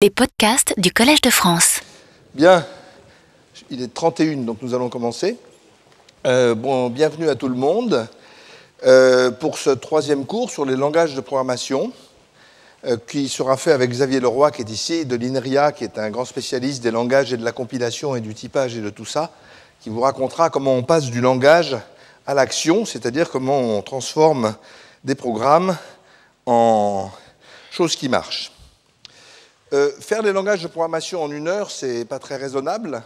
Les podcasts du Collège de France. Bien, il est 31, donc nous allons commencer. Euh, bon, bienvenue à tout le monde euh, pour ce troisième cours sur les langages de programmation euh, qui sera fait avec Xavier Leroy qui est ici, de l'INRIA qui est un grand spécialiste des langages et de la compilation et du typage et de tout ça, qui vous racontera comment on passe du langage à l'action, c'est-à-dire comment on transforme des programmes en choses qui marchent. Euh, faire les langages de programmation en une heure, c'est pas très raisonnable.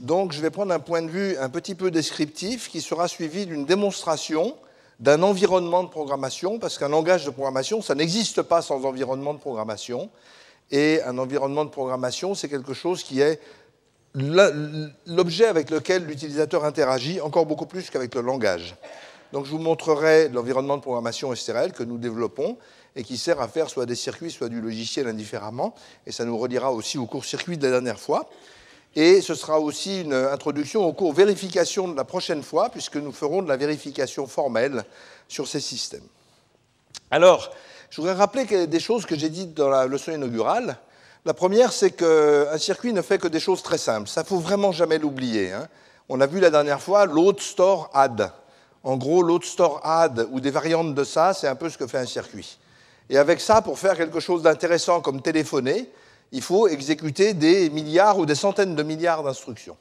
Donc, je vais prendre un point de vue un petit peu descriptif qui sera suivi d'une démonstration d'un environnement de programmation, parce qu'un langage de programmation, ça n'existe pas sans environnement de programmation. Et un environnement de programmation, c'est quelque chose qui est l'objet avec lequel l'utilisateur interagit encore beaucoup plus qu'avec le langage. Donc je vous montrerai l'environnement de programmation STRL que nous développons et qui sert à faire soit des circuits, soit du logiciel indifféremment. Et ça nous redira aussi au cours circuit de la dernière fois. Et ce sera aussi une introduction au cours vérification de la prochaine fois, puisque nous ferons de la vérification formelle sur ces systèmes. Alors, je voudrais rappeler des choses que j'ai dites dans la leçon inaugurale. La première, c'est qu'un circuit ne fait que des choses très simples. Ça faut vraiment jamais l'oublier. Hein. On a vu la dernière fois load, store, add. En gros, load, store, add ou des variantes de ça, c'est un peu ce que fait un circuit. Et avec ça, pour faire quelque chose d'intéressant comme téléphoner, il faut exécuter des milliards ou des centaines de milliards d'instructions.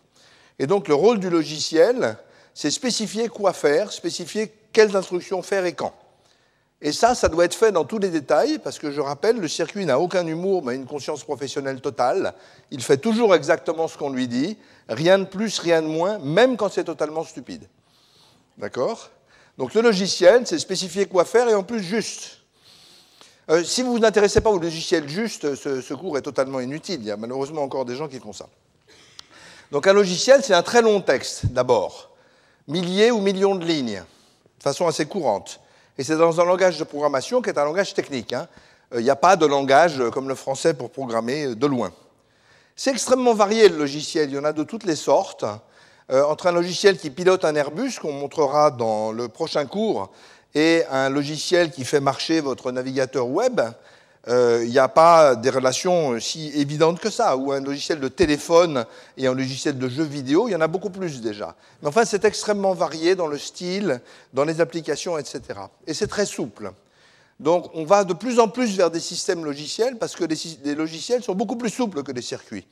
Et donc le rôle du logiciel, c'est spécifier quoi faire, spécifier quelles instructions faire et quand. Et ça, ça doit être fait dans tous les détails, parce que je rappelle, le circuit n'a aucun humour, mais une conscience professionnelle totale. Il fait toujours exactement ce qu'on lui dit, rien de plus, rien de moins, même quand c'est totalement stupide. D'accord? Donc le logiciel, c'est spécifier quoi faire et en plus juste. Euh, si vous vous intéressez pas au logiciel juste, ce, cours est totalement inutile. Il y a malheureusement encore des gens qui font ça. Donc un logiciel, c'est un très long texte, d'abord. Milliers ou millions de lignes, de façon assez courante. Et c'est dans un langage de programmation qui est un langage technique. Hein. Euh, il n'y a pas de langage comme le français pour programmer euh, de loin. C'est extrêmement varié le logiciel, il y en a de toutes les sortes. entre un logiciel qui pilote un Airbus, qu'on montrera dans le prochain cours, et un logiciel qui fait marcher votre navigateur web, euh, il n'y a pas des relations si évidentes que ça. Ou un logiciel de téléphone et un logiciel de jeu vidéo, il y en a beaucoup plus déjà. Mais enfin, c'est extrêmement varié dans le style, dans les applications, etc. Et c'est très souple. Donc, on va de plus en plus vers des systèmes logiciels parce que les logiciels sont beaucoup plus souples que les circuits.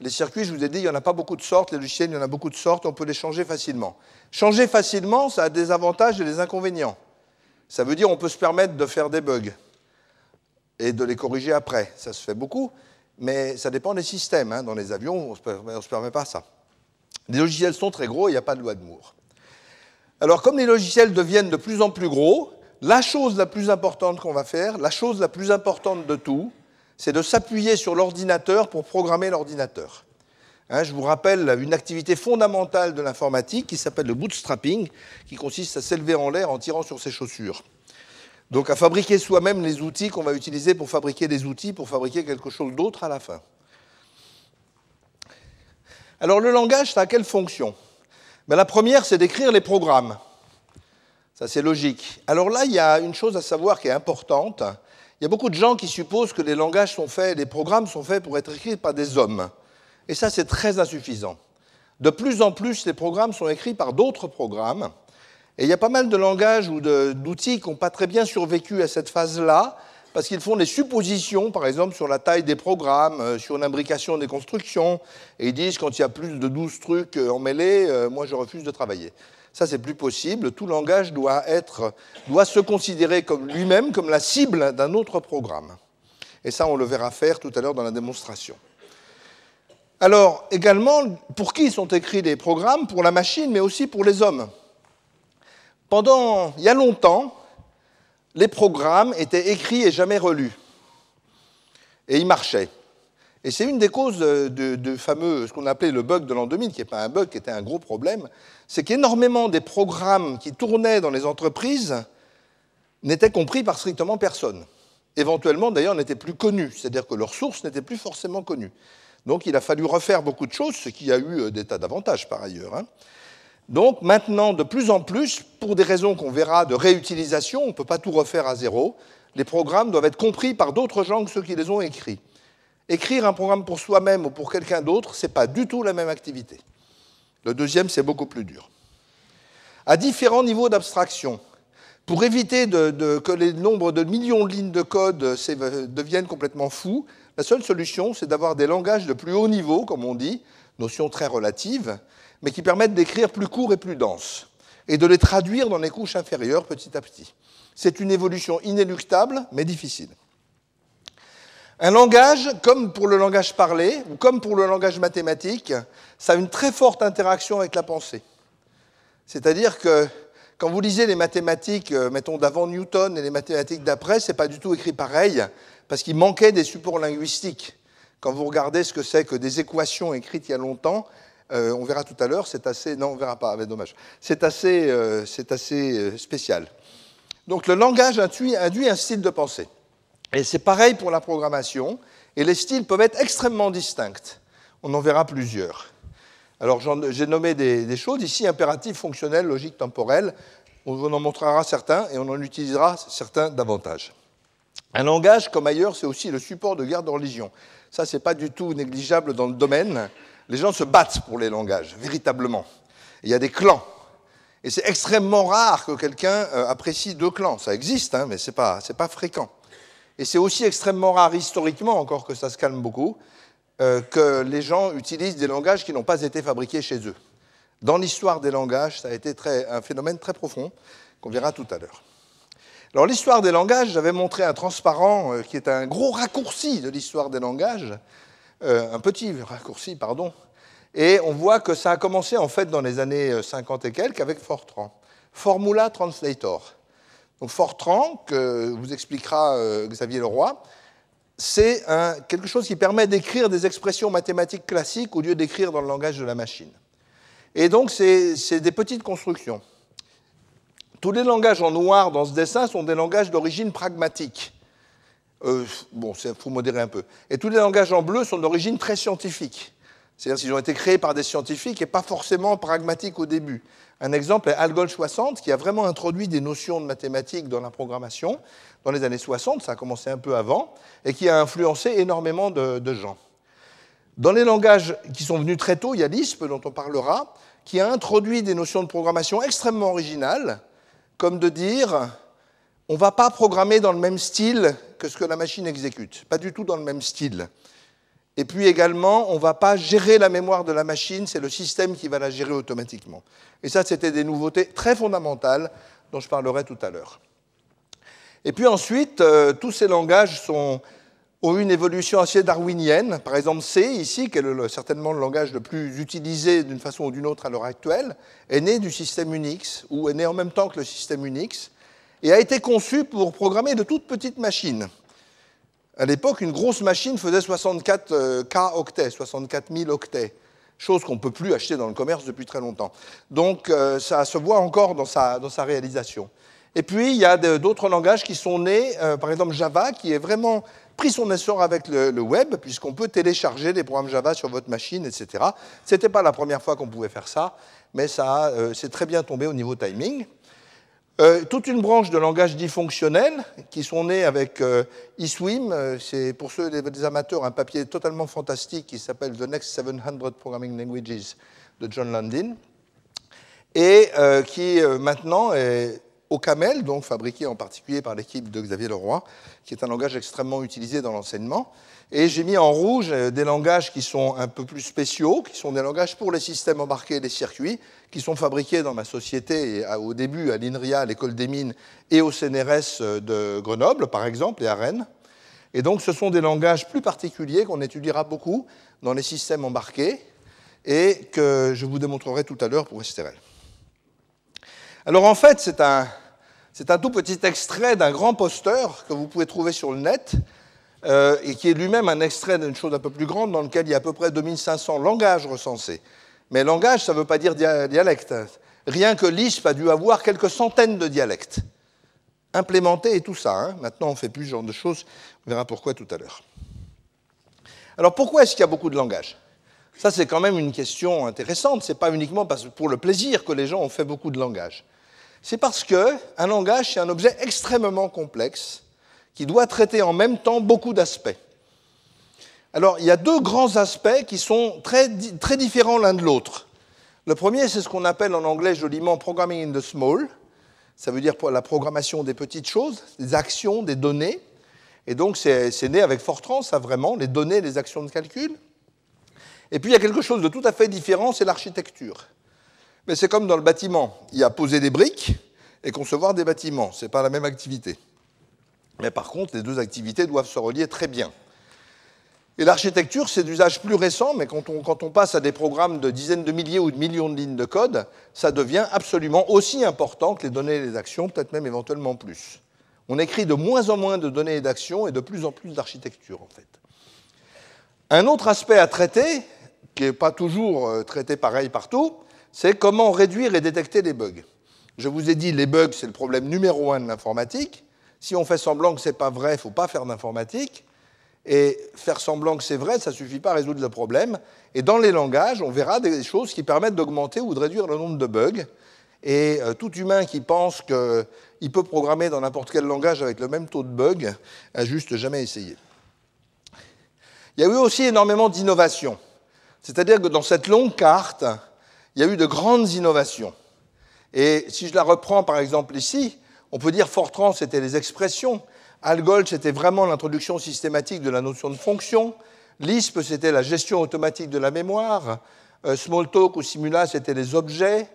Les circuits, je vous ai dit, il n'y en a pas beaucoup de sortes. Les logiciels, il y en a beaucoup de sortes. On peut les changer facilement. Changer facilement, ça a des avantages et des inconvénients. Ça veut dire qu'on peut se permettre de faire des bugs et de les corriger après. Ça se fait beaucoup, mais ça dépend des systèmes. Hein. Dans les avions, on ne se permet pas ça. Les logiciels sont très gros, il n'y a pas de loi de Moore. Alors, comme les logiciels deviennent de plus en plus gros, la chose la plus importante qu'on va faire, la chose la plus importante de tout, c'est de s'appuyer sur l'ordinateur pour programmer l'ordinateur. Hein, je vous rappelle une activité fondamentale de l'informatique qui s'appelle le bootstrapping, qui consiste à s'élever en l'air en tirant sur ses chaussures. Donc à fabriquer soi-même les outils qu'on va utiliser pour fabriquer des outils, pour fabriquer quelque chose d'autre à la fin. Alors le langage, ça a quelle fonction? Ben, La première, c'est d'écrire les programmes. Ça, c'est logique. Alors là, il y a une chose à savoir qui est importante, il y a beaucoup de gens qui supposent que les langages sont faits, les programmes sont faits pour être écrits par des hommes. Et ça, c'est très insuffisant. De plus en plus, les programmes sont écrits par d'autres programmes. Et il y a pas mal de langages ou d'outils qui n'ont pas très bien survécu à cette phase-là, parce qu'ils font des suppositions, par exemple, sur la taille des programmes, euh, sur l'imbrication des constructions, et ils disent quand il y a plus de 12 trucs euh, emmêlés, euh, moi je refuse de travailler. Ça, c'est plus possible. Tout langage doit, se considérer comme lui-même comme la cible d'un autre programme. Et ça, on le verra faire tout à l'heure dans la démonstration. Alors, également, pour qui sont écrits les programmes? Pour la machine, mais aussi pour les hommes. Pendant, il y a longtemps, les programmes étaient écrits et jamais relus. Et ils marchaient. Et c'est une des causes de, fameux, ce qu'on appelait le bug de l'an 2000, qui n'est pas un bug, qui était un gros problème, c'est qu'énormément des programmes qui tournaient dans les entreprises n'étaient compris par strictement personne. Éventuellement, d'ailleurs, n'étaient plus connus, c'est-à-dire que leurs sources n'étaient plus forcément connues. Donc il a fallu refaire beaucoup de choses, ce qui a eu euh, des tas d'avantages par ailleurs. Hein. Donc maintenant, de plus en plus, pour des raisons qu'on verra de réutilisation, on ne peut pas tout refaire à zéro, les programmes doivent être compris par d'autres gens que ceux qui les ont écrits. Écrire un programme pour soi-même ou pour quelqu'un d'autre, ce n'est pas du tout la même activité. Le deuxième, c'est beaucoup plus dur. À différents niveaux d'abstraction, pour éviter que les nombres de millions de lignes de code deviennent complètement fous, la seule solution, c'est d'avoir des langages de plus haut niveau, comme on dit, notion très relative, mais qui permettent d'écrire plus court et plus dense, et de les traduire dans les couches inférieures petit à petit. C'est une évolution inéluctable, mais difficile. Un langage, comme pour le langage parlé, ou comme pour le langage mathématique, ça a une très forte interaction avec la pensée. C'est-à-dire que quand vous lisez les mathématiques, euh, mettons, d'avant Newton et les mathématiques d'après, ce n'est pas du tout écrit pareil, parce qu'il manquait des supports linguistiques. Quand vous regardez ce que c'est que des équations écrites il y a longtemps, euh, on verra tout à l'heure, c'est assez... Non, on verra pas, mais dommage. C'est assez, euh, assez spécial. Donc le langage induit un style de pensée. Et c'est pareil pour la programmation, et les styles peuvent être extrêmement distincts. On en verra plusieurs. Alors j'ai nommé des, choses ici, impératif, fonctionnel, logique, temporel. On en montrera certains et on en utilisera certains davantage. Un langage, comme ailleurs, c'est aussi le support de guerre de religion. Ça, ce n'est pas du tout négligeable dans le domaine. Les gens se battent pour les langages, véritablement. Il y a des clans. Et c'est extrêmement rare que quelqu'un euh, apprécie deux clans. Ça existe, hein, mais ce n'est pas fréquent. Et c'est aussi extrêmement rare historiquement, encore que ça se calme beaucoup, euh, que les gens utilisent des langages qui n'ont pas été fabriqués chez eux. Dans l'histoire des langages, ça a été un phénomène très profond qu'on verra tout à l'heure. Alors l'histoire des langages, j'avais montré un transparent euh, qui est un gros raccourci de l'histoire des langages, euh, un petit raccourci, pardon, et on voit que ça a commencé en fait dans les années 50 et quelques avec Fortran, Formula Translator. Donc Fortran, que vous expliquera Xavier Leroy, c'est quelque chose qui permet d'écrire des expressions mathématiques classiques au lieu d'écrire dans le langage de la machine. Et donc, c'est des petites constructions. Tous les langages en noir dans ce dessin sont des langages d'origine pragmatique. Euh, bon, il faut modérer un peu. Et tous les langages en bleu sont d'origine très scientifique. C'est-à-dire qu'ils ont été créés par des scientifiques et pas forcément pragmatiques au début. Un exemple est Algol 60, qui a vraiment introduit des notions de mathématiques dans la programmation dans les années 60, ça a commencé un peu avant, et qui a influencé énormément de, gens. Dans les langages qui sont venus très tôt, il y a Lisp, dont on parlera, qui a introduit des notions de programmation extrêmement originales, comme de dire on ne va pas programmer dans le même style que ce que la machine exécute, pas du tout dans le même style. Et puis également, on ne va pas gérer la mémoire de la machine, c'est le système qui va la gérer automatiquement. Et ça, c'était des nouveautés très fondamentales dont je parlerai tout à l'heure. Et puis ensuite, euh, tous ces langages ont eu une évolution assez darwinienne. Par exemple, C, ici, qui est certainement le langage le plus utilisé d'une façon ou d'une autre à l'heure actuelle, est né du système Unix, ou est né en même temps que le système Unix, et a été conçu pour programmer de toutes petites machines. À l'époque, une grosse machine faisait 64 euh, K octets, 64 000 octets, chose qu'on ne peut plus acheter dans le commerce depuis très longtemps. Donc euh, ça se voit encore dans sa, réalisation. Et puis, il y a d'autres langages qui sont nés, euh, par exemple Java, qui a vraiment pris son essor avec le, web, puisqu'on peut télécharger des programmes Java sur votre machine, etc. Ce n'était pas la première fois qu'on pouvait faire ça, mais ça c'est très bien tombé au niveau timing. Euh, toute une branche de langages dits fonctionnels qui sont nés avec eSwim. c'est pour ceux des, amateurs un papier totalement fantastique qui s'appelle The Next 700 Programming Languages de John Landin et qui maintenant est au Camel, donc fabriqué en particulier par l'équipe de Xavier Leroy, qui est un langage extrêmement utilisé dans l'enseignement. Et j'ai mis en rouge euh, des langages qui sont un peu plus spéciaux, qui sont des langages pour les systèmes embarqués et les circuits, qui sont fabriqués dans ma société au début à l'INRIA, à l'école des mines, et au CNRS euh, de Grenoble, par exemple, et à Rennes. Et donc ce sont des langages plus particuliers qu'on étudiera beaucoup dans les systèmes embarqués et que je vous démontrerai tout à l'heure pour STRL. Alors en fait, c'est un, tout petit extrait d'un grand poster que vous pouvez trouver sur le net, euh, et qui est lui-même un extrait d'une chose un peu plus grande dans lequel il y a à peu près 2500 langages recensés. Mais langage, ça ne veut pas dire dialecte. Rien que Lisp a dû avoir quelques centaines de dialectes implémentés et tout ça. Hein. Maintenant, on ne fait plus ce genre de choses. On verra pourquoi tout à l'heure. Alors pourquoi est-ce qu'il y a beaucoup de langages? Ça, c'est quand même une question intéressante. Ce n'est pas uniquement pour le plaisir que les gens ont fait beaucoup de langages. C'est parce qu'un langage, c'est un objet extrêmement complexe qui doit traiter en même temps beaucoup d'aspects. Alors, il y a deux grands aspects qui sont très, très différents l'un de l'autre. Le premier, c'est ce qu'on appelle en anglais joliment programming in the small. Ça veut dire la programmation des petites choses, des actions, des données. Et donc, c'est né avec Fortran, ça vraiment, les données, les actions de calcul. Et puis, il y a quelque chose de tout à fait différent, c'est l'architecture. Mais c'est comme dans le bâtiment. Il y a poser des briques et concevoir des bâtiments. Ce n'est pas la même activité. Mais par contre, les deux activités doivent se relier très bien. Et l'architecture, c'est d'usage plus récent, mais quand on, passe à des programmes de dizaines de milliers ou de millions de lignes de code, ça devient absolument aussi important que les données et les actions, peut-être même éventuellement plus. On écrit de moins en moins de données et d'actions et de plus en plus d'architecture, en fait. Un autre aspect à traiter, qui n'est pas toujours euh, traité pareil partout, c'est comment réduire et détecter les bugs. Je vous ai dit, les bugs, c'est le problème numéro un de l'informatique. Si on fait semblant que ce n'est pas vrai, il ne faut pas faire d'informatique. Et faire semblant que c'est vrai, ça ne suffit pas à résoudre le problème. Et dans les langages, on verra des choses qui permettent d'augmenter ou de réduire le nombre de bugs. Et euh, tout humain qui pense qu'il peut programmer dans n'importe quel langage avec le même taux de bugs a juste jamais essayé. Il y a eu aussi énormément d'innovations. C'est-à-dire que dans cette longue carte, il y a eu de grandes innovations. Et si je la reprends par exemple ici, on peut dire Fortran, c'était les expressions. Algol, c'était vraiment l'introduction systématique de la notion de fonction. Lisp, c'était la gestion automatique de la mémoire. Euh, Smalltalk ou Simula, c'était les objets.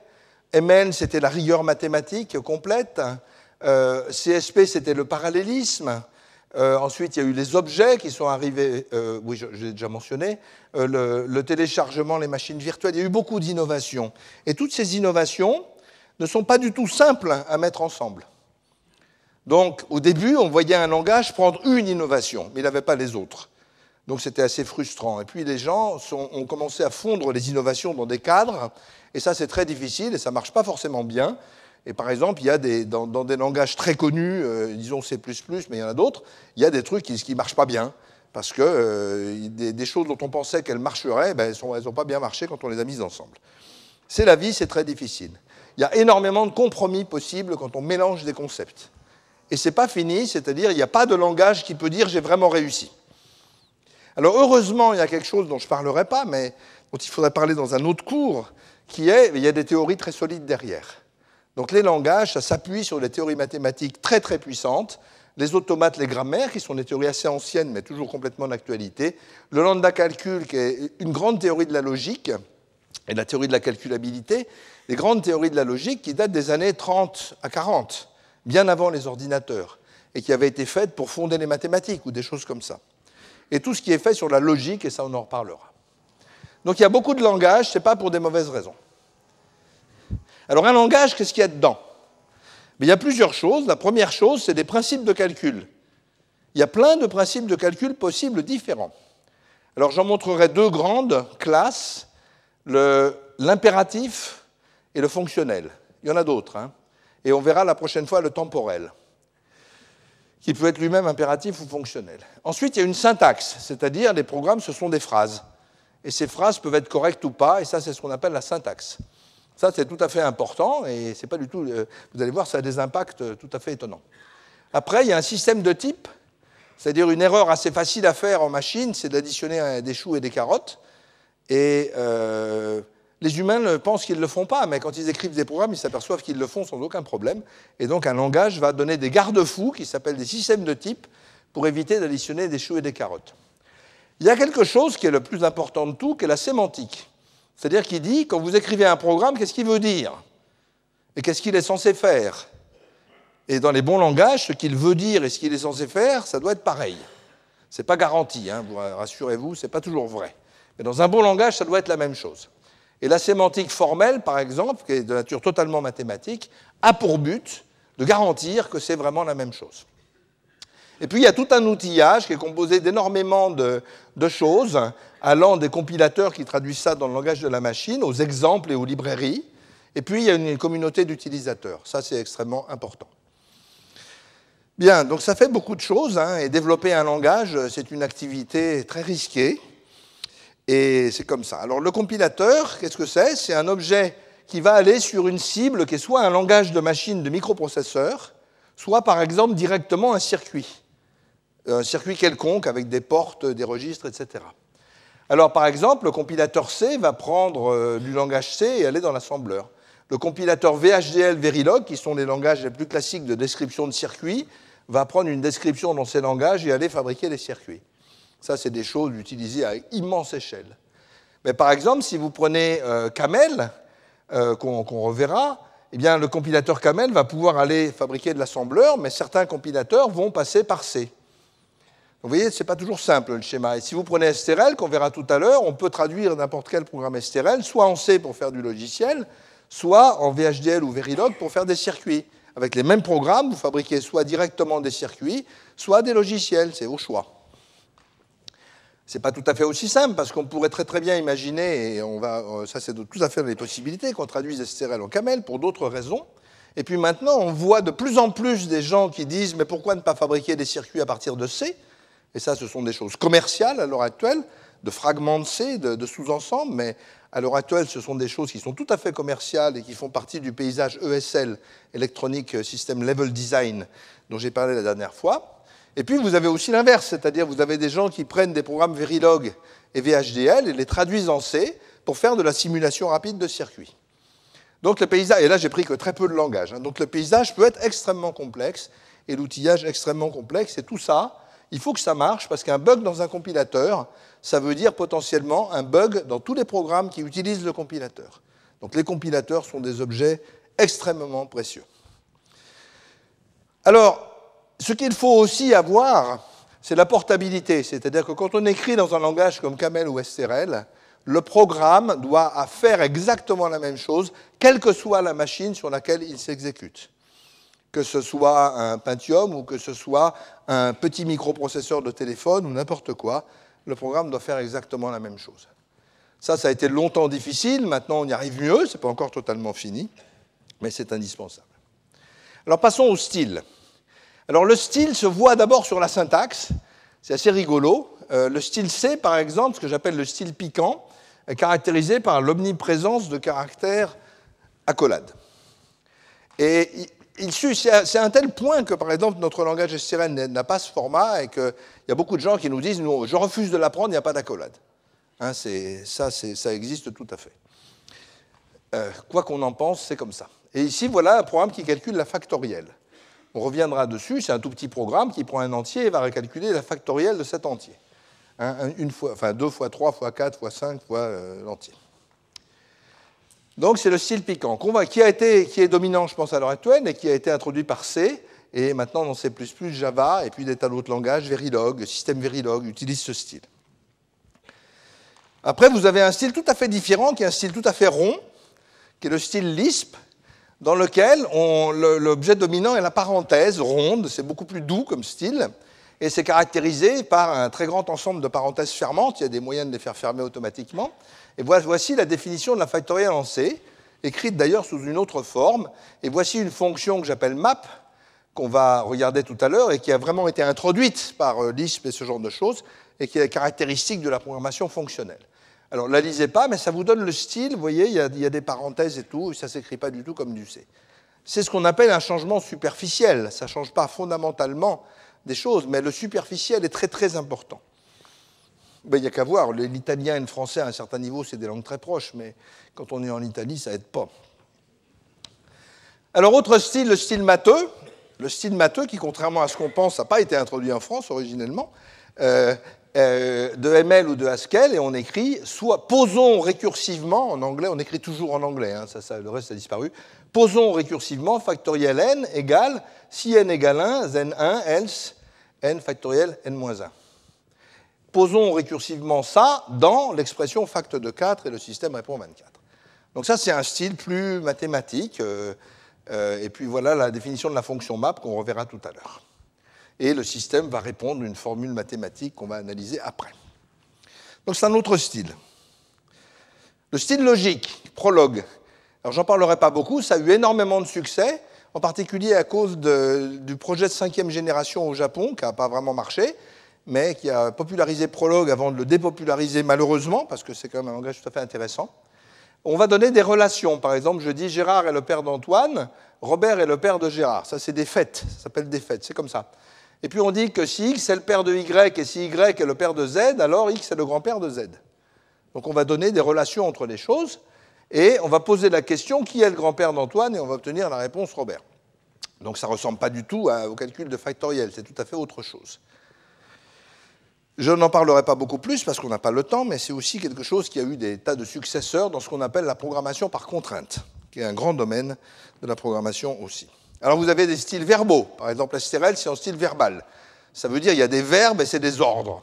MN, c'était la rigueur mathématique complète. Euh, CSP, c'était le parallélisme. Euh, ensuite, il y a eu les objets qui sont arrivés, oui, j'ai déjà mentionné, le, téléchargement, les machines virtuelles. Il y a eu beaucoup d'innovations. Et toutes ces innovations ne sont pas du tout simples à mettre ensemble. Donc, au début, on voyait un langage prendre une innovation, mais il n'avait pas les autres. Donc, c'était assez frustrant. Et puis, les gens ont commencé à fondre les innovations dans des cadres, et ça, c'est très difficile, et ça ne marche pas forcément bien. Et par exemple, il y a dans, des langages très connus, euh, disons C++, mais il y en a d'autres, il y a des trucs qui ne marchent pas bien, parce que euh, des, choses dont on pensait qu'elles marcheraient, ben, elles n'ont pas bien marché quand on les a mises ensemble. C'est la vie, c'est très difficile. Il y a énormément de compromis possibles quand on mélange des concepts et ce n'est pas fini, c'est-à-dire il n'y a pas de langage qui peut dire j'ai vraiment réussi. Alors heureusement, il y a quelque chose dont je ne parlerai pas, mais dont il faudrait parler dans un autre cours, qui est, il y a des théories très solides derrière. Donc les langages, ça s'appuie sur des théories mathématiques très très puissantes, les automates, les grammaires, qui sont des théories assez anciennes, mais toujours complètement d'actualité, le lambda calcul, qui est une grande théorie de la logique, et la théorie de la calculabilité, des grandes théories de la logique qui datent des années 30 à 40 bien avant les ordinateurs, et qui avait été faite pour fonder les mathématiques ou des choses comme ça. Et tout ce qui est fait sur la logique, et ça on en reparlera. Donc il y a beaucoup de langages, ce n'est pas pour des mauvaises raisons. Alors un langage, qu'est-ce qu'il y a dedans? Il y a plusieurs choses. La première chose, c'est des principes de calcul. Il y a plein de principes de calcul possibles différents. Alors j'en montrerai deux grandes classes, l'impératif et le fonctionnel. Il y en a d'autres. Hein et on verra la prochaine fois le temporel, qui peut être lui-même impératif ou fonctionnel. Ensuite, il y a une syntaxe, c'est-à-dire les programmes, ce sont des phrases. Et ces phrases peuvent être correctes ou pas, et ça, c'est ce qu'on appelle la syntaxe. Ça, c'est tout à fait important, et c'est pas du tout. Euh, vous allez voir, ça a des impacts euh, tout à fait étonnants. Après, il y a un système de type, c'est-à-dire une erreur assez facile à faire en machine, c'est d'additionner des choux et des carottes. Et euh, les humains pensent qu'ils ne le font pas, mais quand ils écrivent des programmes, ils s'aperçoivent qu'ils le font sans aucun problème. Et donc un langage va donner des garde-fous qui s'appellent des systèmes de type pour éviter d'additionner des choux et des carottes. Il y a quelque chose qui est le plus important de tout, qui est la sémantique. C'est-à-dire qu'il dit, quand vous écrivez un programme, qu'est-ce qu'il veut dire? Et qu'est-ce qu'il est censé faire? Et dans les bons langages, ce qu'il veut dire et ce qu'il est censé faire, ça doit être pareil. Ce n'est pas garanti, hein, rassurez-vous, ce n'est pas toujours vrai. Mais dans un bon langage, ça doit être la même chose. Et la sémantique formelle, par exemple, qui est de nature totalement mathématique, a pour but de garantir que c'est vraiment la même chose. Et puis il y a tout un outillage qui est composé d'énormément de, choses, allant des compilateurs qui traduisent ça dans le langage de la machine, aux exemples et aux librairies. Et puis il y a une communauté d'utilisateurs. Ça, c'est extrêmement important. Bien, donc ça fait beaucoup de choses, hein, et développer un langage, c'est une activité très risquée. Et c'est comme ça. Alors le compilateur, qu'est-ce que c'est? C'est un objet qui va aller sur une cible qui est soit un langage de machine de microprocesseur, soit par exemple directement un circuit. un circuit quelconque avec des portes, des registres, etc. Alors, par exemple, le compilateur C va prendre euh, du langage C et aller dans l'assembleur. Le compilateur VHDL, Verilog, qui sont les langages les plus classiques de description de circuits, va prendre une description dans ces langages et aller fabriquer des circuits. Ça, c'est des choses utilisées à immense échelle. Mais par exemple, si vous prenez euh, Camel, euh, qu'on reverra, eh bien, le compilateur Camel va pouvoir aller fabriquer de l'assembleur, mais certains compilateurs vont passer par C. Vous voyez, ce n'est pas toujours simple le schéma. Et si vous prenez STRL, qu'on verra tout à l'heure, on peut traduire n'importe quel programme STRL, soit en C pour faire du logiciel, soit en VHDL ou Verilog pour faire des circuits. Avec les mêmes programmes, vous fabriquez soit directement des circuits, soit des logiciels, c'est au choix. Ce n'est pas tout à fait aussi simple, parce qu'on pourrait très très bien imaginer, et on va, euh, ça c'est tout à fait les possibilités, qu'on traduise STRL en camel pour d'autres raisons. Et puis maintenant, on voit de plus en plus des gens qui disent Mais pourquoi ne pas fabriquer des circuits à partir de C? Et ça, ce sont des choses commerciales à l'heure actuelle, de fragments de C, de, de sous-ensembles, mais à l'heure actuelle, ce sont des choses qui sont tout à fait commerciales et qui font partie du paysage ESL, Electronic System Level Design, dont j'ai parlé la dernière fois. Et puis vous avez aussi l'inverse, c'est-à-dire vous avez des gens qui prennent des programmes Verilog et VHDL et les traduisent en C pour faire de la simulation rapide de circuits. Donc le paysage, et là j'ai pris que très peu de langage, hein. donc le paysage peut être extrêmement complexe et l'outillage extrêmement complexe, et tout ça, il faut que ça marche parce qu'un bug dans un compilateur, ça veut dire potentiellement un bug dans tous les programmes qui utilisent le compilateur. Donc les compilateurs sont des objets extrêmement précieux. Alors, ce qu'il faut aussi avoir, c'est la portabilité. C'est-à-dire que quand on écrit dans un langage comme Camel ou STRL, le programme doit faire exactement la même chose, quelle que soit la machine sur laquelle il s'exécute. Que ce soit un Pentium ou que ce soit un petit microprocesseur de téléphone ou n'importe quoi, le programme doit faire exactement la même chose. Ça, ça a été longtemps difficile, maintenant on y arrive mieux, ce n'est pas encore totalement fini, mais c'est indispensable. Alors passons au style. Alors le style se voit d'abord sur la syntaxe, c'est assez rigolo. Euh, le style C, par exemple, ce que j'appelle le style piquant, est caractérisé par l'omniprésence de caractères accolades. Et c'est un tel point que, par exemple, notre langage STRN n'a pas ce format et qu'il y a beaucoup de gens qui nous disent Je refuse de l'apprendre, il n'y a pas d'accolade. Hein, ça, ça existe tout à fait. Euh, quoi qu'on en pense, c'est comme ça. Et ici, voilà un programme qui calcule la factorielle. On reviendra dessus, c'est un tout petit programme qui prend un entier et va recalculer la factorielle de cet entier. Hein, fois, enfin, deux fois trois fois quatre fois cinq fois euh, l'entier. Donc c'est le style piquant qui, a été, qui est dominant, je pense, à l'heure actuelle et qui a été introduit par C. Et maintenant, dans C++, Java et puis des tas d'autres langages, Verilog, système Verilog utilise ce style. Après, vous avez un style tout à fait différent, qui est un style tout à fait rond, qui est le style Lisp, dans lequel l'objet dominant est la parenthèse ronde, c'est beaucoup plus doux comme style, et c'est caractérisé par un très grand ensemble de parenthèses fermantes, il y a des moyens de les faire fermer automatiquement. Et voici la définition de la factorielle en C, écrite d'ailleurs sous une autre forme, et voici une fonction que j'appelle map, qu'on va regarder tout à l'heure, et qui a vraiment été introduite par euh, Lisp et ce genre de choses, et qui est caractéristique de la programmation fonctionnelle. Alors, ne la lisez pas, mais ça vous donne le style. Vous voyez, il y a, des parenthèses et tout, et ça ne s'écrit pas du tout comme du C. C'est ce qu'on appelle un changement superficiel. Ça ne change pas fondamentalement des choses, mais le superficiel est très très important. Ben, il n'y a qu'à voir, l'italien et le français à un certain niveau, c'est des langues très proches, mais quand on est en Italie, ça n'aide pas. Alors, autre style, le style matheux. Le style matheux, qui, contrairement à ce qu'on pense, n'a pas été introduit en France originellement. Euh, euh, de ML ou de Haskell et on écrit soit posons récursivement, en anglais, on écrit toujours en anglais, hein, le reste a disparu, posons récursivement factoriel n égale, si n égale 1, then 1, else n factoriel n-1. Posons récursivement ça dans l'expression fact de 4 et le système répond 24. Donc ça, c'est un style plus mathématique. Euh, euh, et puis voilà la définition de la fonction map qu'on reverra tout à l'heure et le système va répondre à une formule mathématique qu'on va analyser après. Donc c'est un autre style. Le style logique, prologue. Alors j'en parlerai pas beaucoup, ça a eu énormément de succès, en particulier à cause du projet de cinquième génération au Japon, qui n'a pas vraiment marché, mais qui a popularisé Prologue avant de le dépopulariser malheureusement, parce que c'est quand même un langage tout à fait intéressant. On va donner des relations. Par exemple, je dis Gérard est le père d'Antoine, Robert est le père de Gérard. Ça, c'est des fêtes, ça s'appelle des fêtes, c'est comme ça. Et puis on dit que si x est le père de y et si y est le père de z, alors x est le grand-père de z. Donc on va donner des relations entre les choses et on va poser la question qui est le grand-père d'Antoine et on va obtenir la réponse Robert. Donc ça ne ressemble pas du tout au calcul de factoriel, c'est tout à fait autre chose. Je n'en parlerai pas beaucoup plus parce qu'on n'a pas le temps, mais c'est aussi quelque chose qui a eu des tas de successeurs dans ce qu'on appelle la programmation par contrainte, qui est un grand domaine de la programmation aussi. Alors vous avez des styles verbaux. Par exemple, STRL, c'est un style verbal. Ça veut dire qu'il y a des verbes et c'est des ordres.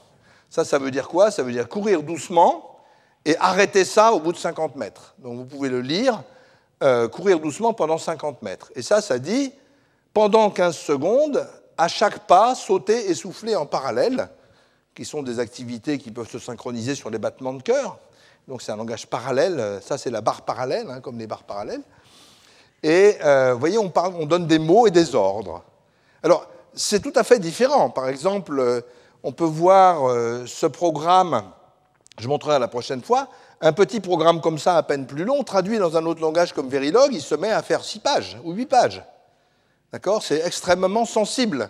Ça, ça veut dire quoi? Ça veut dire courir doucement et arrêter ça au bout de 50 mètres. Donc vous pouvez le lire, euh, courir doucement pendant 50 mètres. Et ça, ça dit, pendant 15 secondes, à chaque pas, sauter et souffler en parallèle, qui sont des activités qui peuvent se synchroniser sur les battements de cœur. Donc c'est un langage parallèle, ça c'est la barre parallèle, hein, comme les barres parallèles. Et euh, vous voyez, on, donne des mots et des ordres. Alors, c'est tout à fait différent. Par exemple, euh, on peut voir euh, ce programme, je montrerai la prochaine fois, un petit programme comme ça, à peine plus long, traduit dans un autre langage comme Verilog, il se met à faire 6 pages ou 8 pages. D'accord? C'est extrêmement sensible.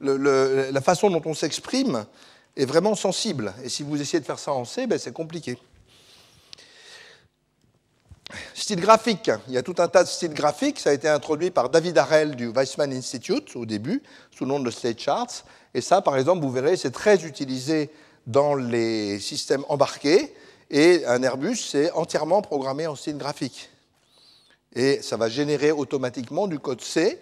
la façon dont on s'exprime est vraiment sensible. Et si vous essayez de faire ça en C, ben, c'est compliqué. Style graphique. Il y a tout un tas de styles graphiques. Ça a été introduit par David Harrell du Weissman Institute au début, sous le nom de Slate Charts. Et ça, par exemple, vous verrez, c'est très utilisé dans les systèmes embarqués. Et un Airbus, c'est entièrement programmé en style graphique. Et ça va générer automatiquement du code C.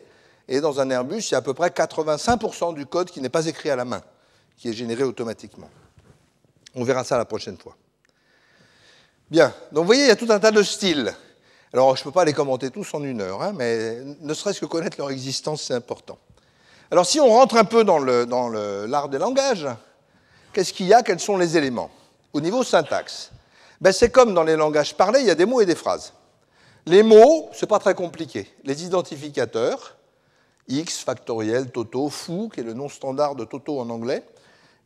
Et dans un Airbus, il y a à peu près 85% du code qui n'est pas écrit à la main, qui est généré automatiquement. On verra ça la prochaine fois. Bien, donc vous voyez, il y a tout un tas de styles. Alors, je ne peux pas les commenter tous en une heure, hein, mais ne serait-ce que connaître leur existence, c'est important. Alors, si on rentre un peu dans l'art dans des langages, qu'est-ce qu'il y a? Quels sont les éléments? Au niveau syntaxe, ben, c'est comme dans les langages parlés, il y a des mots et des phrases. Les mots, ce n'est pas très compliqué. Les identificateurs, X, factoriel, Toto, fou, qui est le nom standard de Toto en anglais,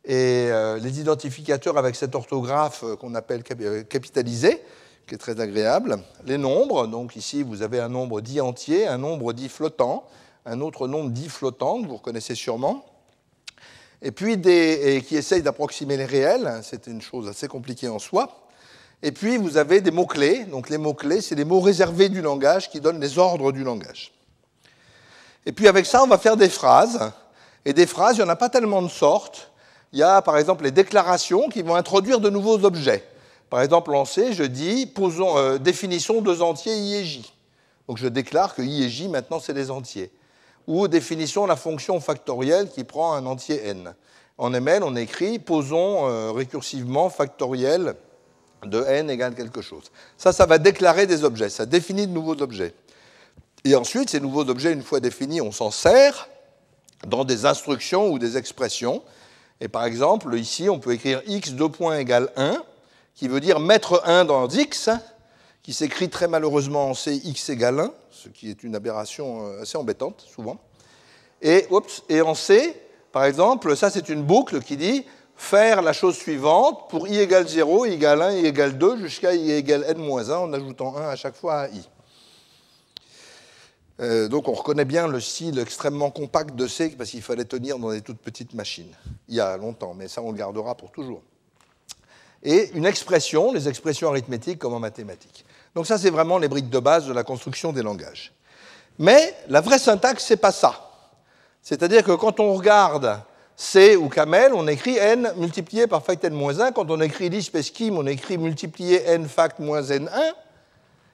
et euh, les identificateurs avec cette orthographe euh, qu'on appelle euh, capitalisé, qui est très agréable. Les nombres, donc ici vous avez un nombre dit entier, un nombre dit flottant, un autre nombre dit flottant, que vous reconnaissez sûrement. Et puis qui essayent d'approximer les réels, hein, c'est une chose assez compliquée en soi. Et puis vous avez des mots-clés, donc les mots-clés, c'est les mots réservés du langage qui donnent les ordres du langage. Et puis avec ça, on va faire des phrases. Et des phrases, il n'y en a pas tellement de sortes il y a par exemple les déclarations qui vont introduire de nouveaux objets. Par exemple, en C, je dis posons, euh, définition deux entiers I et J. Donc je déclare que I et J, maintenant, c'est des entiers. Ou définition de la fonction factorielle qui prend un entier n. En ML, on écrit posons euh, récursivement factoriel de n égale quelque chose. Ça, ça va déclarer des objets, ça définit de nouveaux objets. Et ensuite, ces nouveaux objets, une fois définis, on s'en sert dans des instructions ou des expressions et par exemple, ici, on peut écrire x 2 points égale 1, qui veut dire mettre 1 dans x, qui s'écrit très malheureusement en C, x égale 1, ce qui est une aberration euh, assez embêtante, souvent. Et, et en C, par exemple, ça c'est une boucle qui dit faire la chose suivante pour i égale 0, i égale 1, i égale 2, jusqu'à i égale n-1, en ajoutant 1 à chaque fois à i. Euh, donc on reconnaît bien le style extrêmement compact de C parce qu'il fallait tenir dans des toutes petites machines, il y a longtemps, mais ça on le gardera pour toujours. Et une expression, les expressions arithmétiques comme en mathématiques. Donc ça c'est vraiment les briques de base de la construction des langages. Mais la vraie syntaxe, c'est pas ça. C'est-à-dire que quand on regarde C ou Camel, on écrit n multiplié par fact n-1. Quand on écrit Lisp et Scheme, on écrit multiplié n fact moins n1.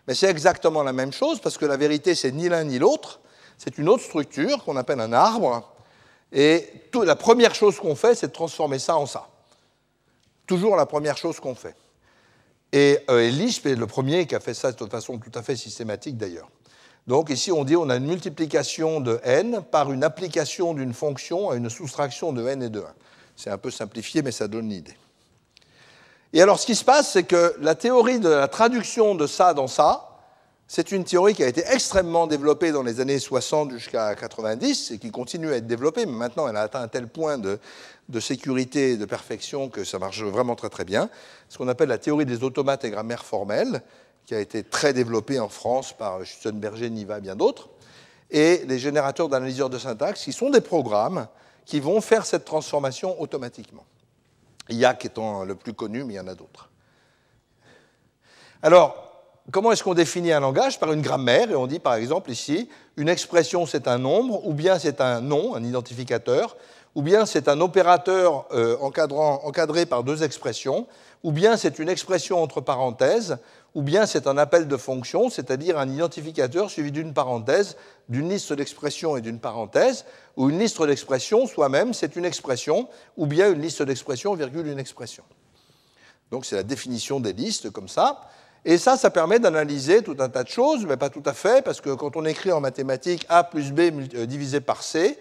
Mais c'est exactement la même chose parce que la vérité, c'est ni l'un ni l'autre. C'est une autre structure qu'on appelle un arbre. Et la première chose qu'on fait, c'est de transformer ça en ça. Toujours la première chose qu'on fait. Et, euh, Lisp est le premier qui a fait ça de façon tout à fait systématique d'ailleurs. Donc ici, on dit on a une multiplication de n par une application d'une fonction à une soustraction de n et de 1. C'est un peu simplifié, mais ça donne l'idée. Et alors, ce qui se passe, c'est que la théorie de la traduction de ça dans ça, c'est une théorie qui a été extrêmement développée dans les années 60 jusqu'à 90 et qui continue à être développée, mais maintenant elle a atteint un tel point de, sécurité et de perfection que ça marche vraiment très très bien. Ce qu'on appelle la théorie des automates et grammaires formelles, qui a été très développée en France par Schutzenberger, Niva et bien d'autres, et les générateurs d'analyseurs de syntaxe, qui sont des programmes qui vont faire cette transformation automatiquement. YAC étant le plus connu, mais il y en a d'autres. Alors, comment est-ce qu'on définit un langage? Par une grammaire, et on dit par exemple ici, une expression c'est un nombre, ou bien c'est un nom, un identificateur, ou bien c'est un opérateur euh, encadré par deux expressions, ou bien c'est une expression entre parenthèses, ou bien c'est un appel de fonction, c'est-à-dire un identificateur suivi d'une parenthèse, d'une liste d'expressions et d'une parenthèse, ou une liste d'expressions soi-même, c'est une expression, ou bien une liste d'expressions, virgule, une expression. Donc c'est la définition des listes comme ça. Et ça, ça permet d'analyser tout un tas de choses, mais pas tout à fait, parce que quand on écrit en mathématiques A plus B euh, divisé par C,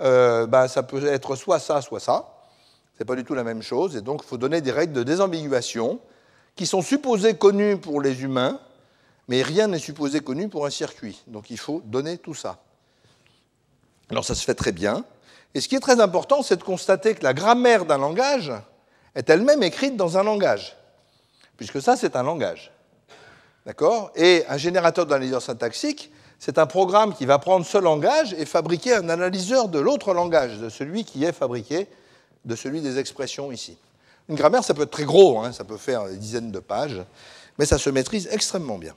ben, ça peut être soit ça, soit ça. Ce n'est pas du tout la même chose, et donc il faut donner des règles de désambiguation qui sont supposées connues pour les humains, mais rien n'est supposé connu pour un circuit. Donc il faut donner tout ça. Alors ça se fait très bien. Et ce qui est très important, c'est de constater que la grammaire d'un langage est elle-même écrite dans un langage, puisque ça, c'est un langage. D'accord? Et un générateur d'analyseur syntaxique, c'est un programme qui va prendre ce langage et fabriquer un analyseur de l'autre langage, de celui qui est fabriqué, de celui des expressions ici. Une grammaire, ça peut être très gros, hein, ça peut faire des dizaines de pages, mais ça se maîtrise extrêmement bien.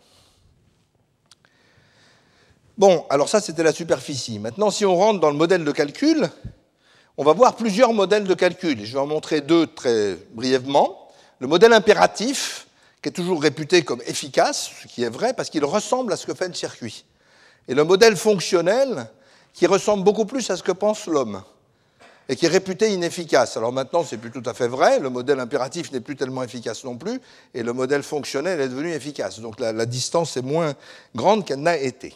Bon, alors ça, c'était la superficie. Maintenant, si on rentre dans le modèle de calcul, on va voir plusieurs modèles de calcul. Je vais en montrer deux très brièvement. Le modèle impératif, qui est toujours réputé comme efficace, ce qui est vrai parce qu'il ressemble à ce que fait le circuit. Et le modèle fonctionnel, qui ressemble beaucoup plus à ce que pense l'homme et qui est réputé inefficace. Alors maintenant, c'est plus tout à fait vrai, le modèle impératif n'est plus tellement efficace non plus, et le modèle fonctionnel est devenu efficace. Donc la, distance est moins grande qu'elle n'a été.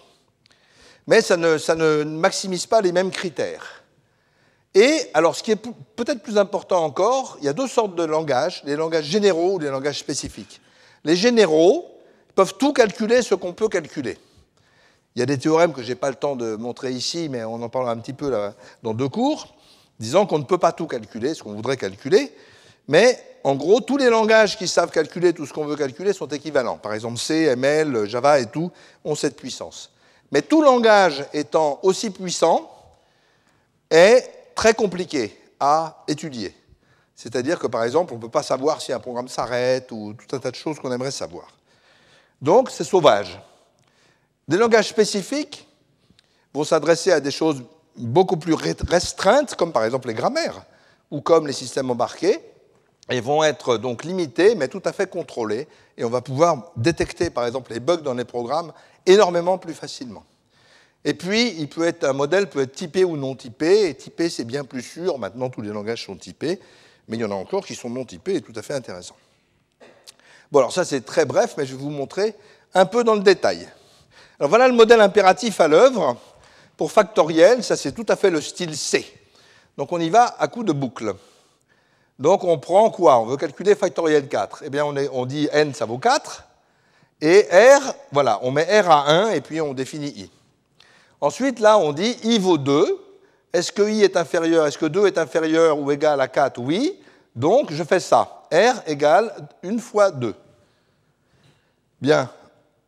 Mais ça ne, ça ne maximise pas les mêmes critères. Et alors, ce qui est peut-être plus important encore, il y a deux sortes de langages, les langages généraux ou les langages spécifiques. Les généraux peuvent tout calculer ce qu'on peut calculer. Il y a des théorèmes que je n'ai pas le temps de montrer ici, mais on en parlera un petit peu dans deux cours disant qu'on ne peut pas tout calculer, ce qu'on voudrait calculer, mais en gros, tous les langages qui savent calculer tout ce qu'on veut calculer sont équivalents. Par exemple, C, ML, Java et tout ont cette puissance. Mais tout langage étant aussi puissant est très compliqué à étudier. C'est-à-dire que, par exemple, on ne peut pas savoir si un programme s'arrête ou tout un tas de choses qu'on aimerait savoir. Donc, c'est sauvage. Des langages spécifiques vont s'adresser à des choses beaucoup plus restreintes, comme par exemple les grammaires ou comme les systèmes embarqués, et vont être donc limités, mais tout à fait contrôlés, et on va pouvoir détecter par exemple les bugs dans les programmes énormément plus facilement. Et puis, il peut être, un modèle peut être typé ou non typé, et typé c'est bien plus sûr, maintenant tous les langages sont typés, mais il y en a encore qui sont non typés et tout à fait intéressants. Bon, alors ça c'est très bref, mais je vais vous montrer un peu dans le détail. Alors voilà le modèle impératif à l'œuvre. Pour factoriel, ça c'est tout à fait le style C. Donc on y va à coup de boucle. Donc on prend quoi? On veut calculer factoriel 4. Eh bien on, dit n ça vaut 4. Et R, voilà, on met R à 1 et puis on définit I. Ensuite là on dit I vaut 2. Est-ce que I est inférieur? Est-ce que 2 est inférieur ou égal à 4 Oui. Donc je fais ça. R égale 1 fois 2. Bien,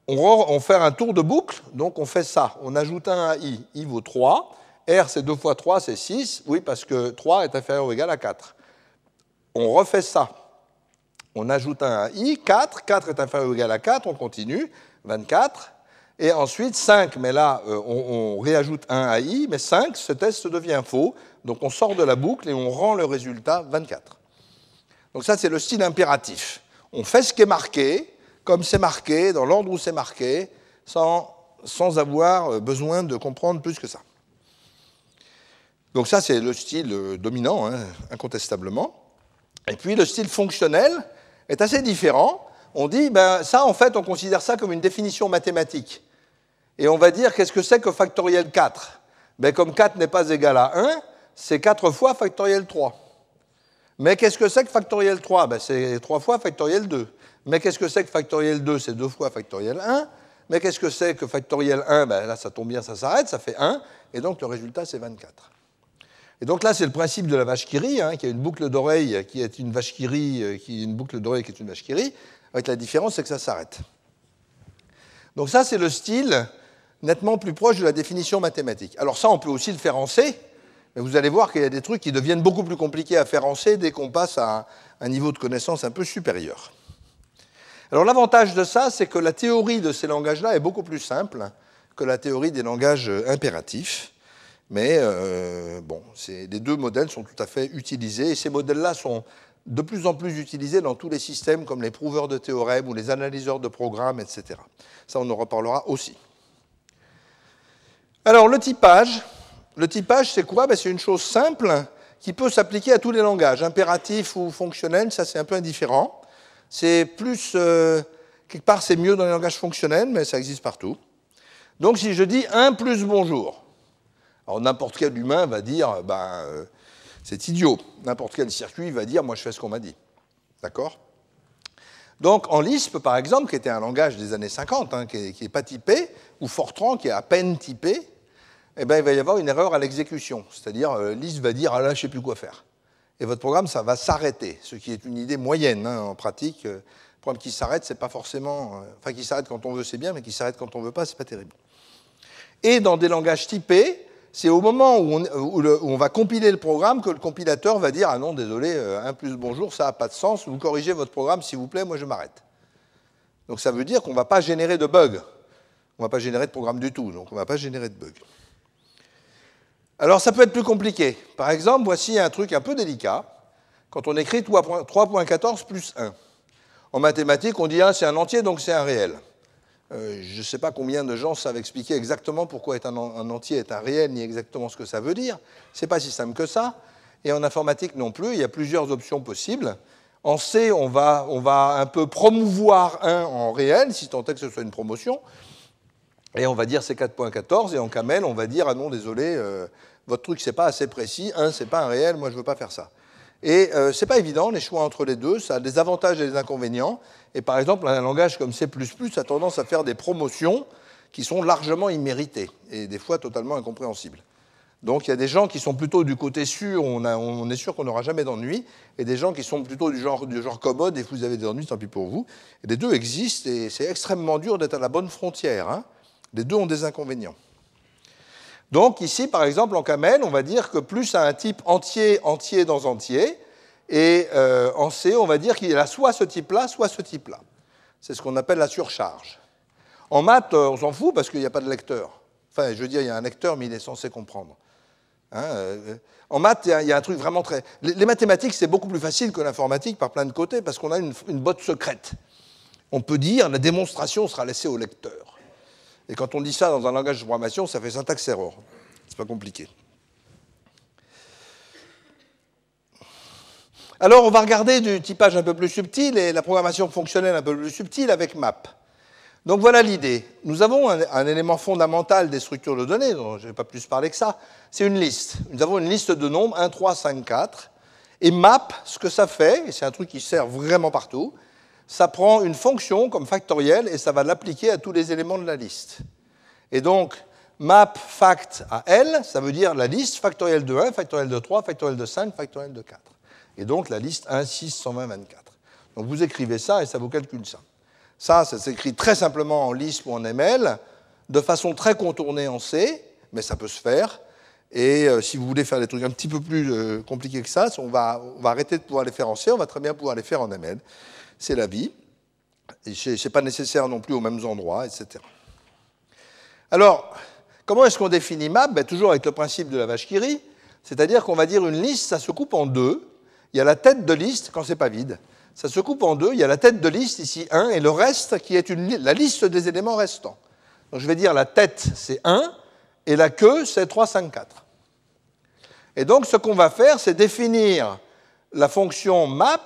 on, fait un tour de boucle, donc on fait ça. On ajoute un à i, i vaut 3. R, c'est 2 fois 3, c'est 6. Oui, parce que 3 est inférieur ou égal à 4. On refait ça. On ajoute un à i, 4. 4 est inférieur ou égal à 4, on continue. 24. Et ensuite 5, mais là, euh, on, on, réajoute un à i, mais 5, ce test devient faux. Donc on sort de la boucle et on rend le résultat 24. Donc ça, c'est le style impératif. On fait ce qui est marqué, comme c'est marqué, dans l'ordre où c'est marqué, sans, sans avoir besoin de comprendre plus que ça. Donc ça, c'est le style euh, dominant, hein, incontestablement. Et puis le style fonctionnel est assez différent. On dit, ben, ça, en fait, on considère ça comme une définition mathématique. Et on va dire, qu'est-ce que c'est que factoriel 4 ben, Comme 4 n'est pas égal à 1, c'est 4 fois factoriel 3. Mais qu'est-ce que c'est que factoriel 3 ben, C'est 3 fois factoriel 2. Mais qu'est-ce que c'est que factoriel 2 C'est 2 fois factoriel 1. Mais qu'est-ce que c'est que factoriel 1 ben Là, ça tombe bien, ça s'arrête, ça fait 1. Et donc, le résultat, c'est 24. Et donc là, c'est le principe de la vache qui rit, hein, qui a une boucle d'oreille qui est une vache qui rit, euh, qui est une boucle d'oreille qui est une vache qui rit, avec la différence, c'est que ça s'arrête. Donc ça, c'est le style nettement plus proche de la définition mathématique. Alors ça, on peut aussi le faire en C, Mais vous allez voir qu'il y a des trucs qui deviennent beaucoup plus compliqués à faire en C dès qu'on passe à un, niveau de connaissance un peu supérieur. Alors l'avantage de ça, c'est que la théorie de ces langages-là est beaucoup plus simple que la théorie des langages impératifs. Mais euh, bon, les deux modèles sont tout à fait utilisés et ces modèles-là sont de plus en plus utilisés dans tous les systèmes comme les prouveurs de théorèmes ou les analyseurs de programmes, etc. Ça, on en reparlera aussi. Alors, le typage, le typage, c'est quoi? Ben, C'est une chose simple qui peut s'appliquer à tous les langages, impératifs ou fonctionnels, ça c'est un peu indifférent. C'est plus, euh, quelque part c'est mieux dans les langages fonctionnels, mais ça existe partout. Donc si je dis 1 plus bonjour, alors n'importe quel humain va dire, ben, euh, c'est idiot. N'importe quel circuit va dire, moi je fais ce qu'on m'a dit. D'accord? Donc en Lisp, par exemple, qui était un langage des années 50, hein, qui n'est pas typé, ou Fortran, qui est à peine typé, eh ben, il va y avoir une erreur à l'exécution. C'est-à-dire, euh, Lisp va dire, ah là, je ne sais plus quoi faire. Et votre programme, ça va s'arrêter, ce qui est une idée moyenne hein, en pratique. Euh, le programme qui s'arrête, c'est pas forcément. enfin, qui s'arrête quand on veut, c'est bien, mais qui s'arrête quand on veut pas, c'est pas terrible. Et dans des langages typés, c'est au moment où on, va compiler le programme que le compilateur va dire Ah non, désolé, 1 euh, plus bonjour, ça n'a pas de sens, vous corrigez votre programme, s'il vous plaît, moi je m'arrête. Donc ça veut dire qu'on ne va pas générer de bugs. On ne va pas générer de programme du tout, donc on ne va pas générer de bugs. Alors ça peut être plus compliqué. Par exemple, voici un truc un peu délicat. Quand on écrit 3.14 plus 1. En mathématiques, on dit 1 c'est un entier, donc c'est un réel. Euh, je ne sais pas combien de gens savent expliquer exactement pourquoi un, entier est un réel, ni exactement ce que ça veut dire. Ce n'est pas si simple que ça. Et en informatique non plus, il y a plusieurs options possibles. En C, on va, on va un peu promouvoir 1 en réel, si tant est que ce soit une promotion. Et on va dire c'est 4.14. Et en camel, on va dire ah non, désolé, euh, votre truc, c'est pas assez précis. 1, c'est pas un réel, moi, je veux pas faire ça. Et euh, ce n'est pas évident, les choix entre les deux, ça a des avantages et des inconvénients. Et par exemple, un langage comme C a tendance à faire des promotions qui sont largement imméritées et des fois totalement incompréhensibles. Donc il y a des gens qui sont plutôt du côté sûr, on, est sûr qu'on n'aura jamais d'ennui, et des gens qui sont plutôt du genre, du genre commode, et vous avez des ennuis, tant pis pour vous. Et les deux existent, et c'est extrêmement dur d'être à la bonne frontière. Hein. Les deux ont des inconvénients. Donc ici, par exemple, en camel, on va dire que plus a un type entier, entier dans entier, et euh, en C, on va dire qu'il a soit ce type-là, soit ce type-là. C'est ce qu'on appelle la surcharge. En maths, euh, on s'en fout parce qu'il n'y a pas de lecteur. Enfin, je veux dire, il y a un lecteur, mais il est censé comprendre. Hein, euh, en maths, il y, a un truc vraiment très. Les, mathématiques, c'est beaucoup plus facile que l'informatique par plein de côtés parce qu'on a une botte secrète. On peut dire la démonstration sera laissée au lecteur. Et quand on dit ça dans un langage de programmation, ça fait syntaxe error. C'est pas compliqué. Alors, on va regarder du typage un peu plus subtil et la programmation fonctionnelle un peu plus subtile avec MAP. Donc voilà l'idée. Nous avons un, élément fondamental des structures de données, dont je ne vais pas plus parler que ça, c'est une liste. Nous avons une liste de nombres 1, 3, 5, 4. Et map, ce que ça fait, et c'est un truc qui sert vraiment partout, ça prend une fonction comme factorielle et ça va l'appliquer à tous les éléments de la liste. Et donc, map fact à L, ça veut dire la liste factorielle de 1, factorielle de 3, factorielle de 5, factorielle de 4 et donc la liste 1, 6, 120, 24. Donc vous écrivez ça et ça vous calcule ça. Ça, ça s'écrit très simplement en Lisp ou en ML, de façon très contournée en C, mais ça peut se faire. Et euh, si vous voulez faire des trucs un petit peu plus euh, compliqués que ça, on on va, arrêter de pouvoir les faire en C, on va très bien pouvoir les faire en ML. C'est la vie. Ce n'est pas nécessaire non plus aux mêmes endroits, etc. Alors, comment est-ce qu'on définit map ben, Toujours avec le principe de la vache qui rit, c'est-à-dire qu'on va dire une liste, ça se coupe en deux, il y a la tête de liste quand c'est pas vide. Ça se coupe en deux. Il y a la tête de liste, ici 1, et le reste qui est la liste des éléments restants. Donc je vais dire la tête, c'est 1, et la queue, c'est 3, 5, 4. Et donc ce qu'on va faire, c'est définir la fonction map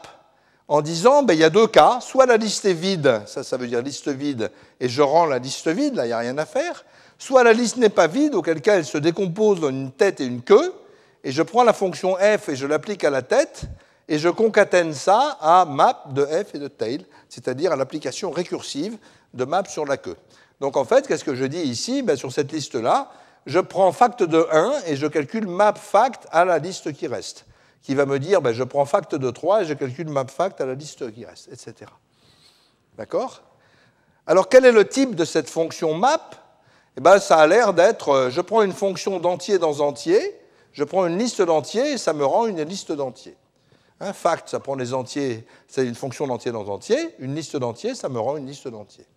en disant, ben, il y a deux cas, soit la liste est vide, ça, ça veut dire liste vide, et je rends la liste vide, là, il n'y a rien à faire, soit la liste n'est pas vide, auquel cas elle se décompose dans une tête et une queue, et je prends la fonction f et je l'applique à la tête, et je concatène ça à map de f et de tail, c'est-à-dire à, l'application récursive de map sur la queue. Donc en fait, qu'est-ce que je dis ici? Ben, Sur cette liste-là, je prends fact de 1 et je calcule map fact à la liste qui reste, qui va me dire ben, je prends fact de 3 et je calcule map fact à la liste qui reste, etc. D'accord? Alors quel est le type de cette fonction map? Eh ben, Ça a l'air d'être, euh, je prends une fonction d'entier dans entier, je prends une liste d'entiers et ça me rend une liste d'entiers. Un fact, ça prend les entiers, c'est une fonction d'entier dans entier. Une liste d'entiers, ça me rend une liste d'entiers.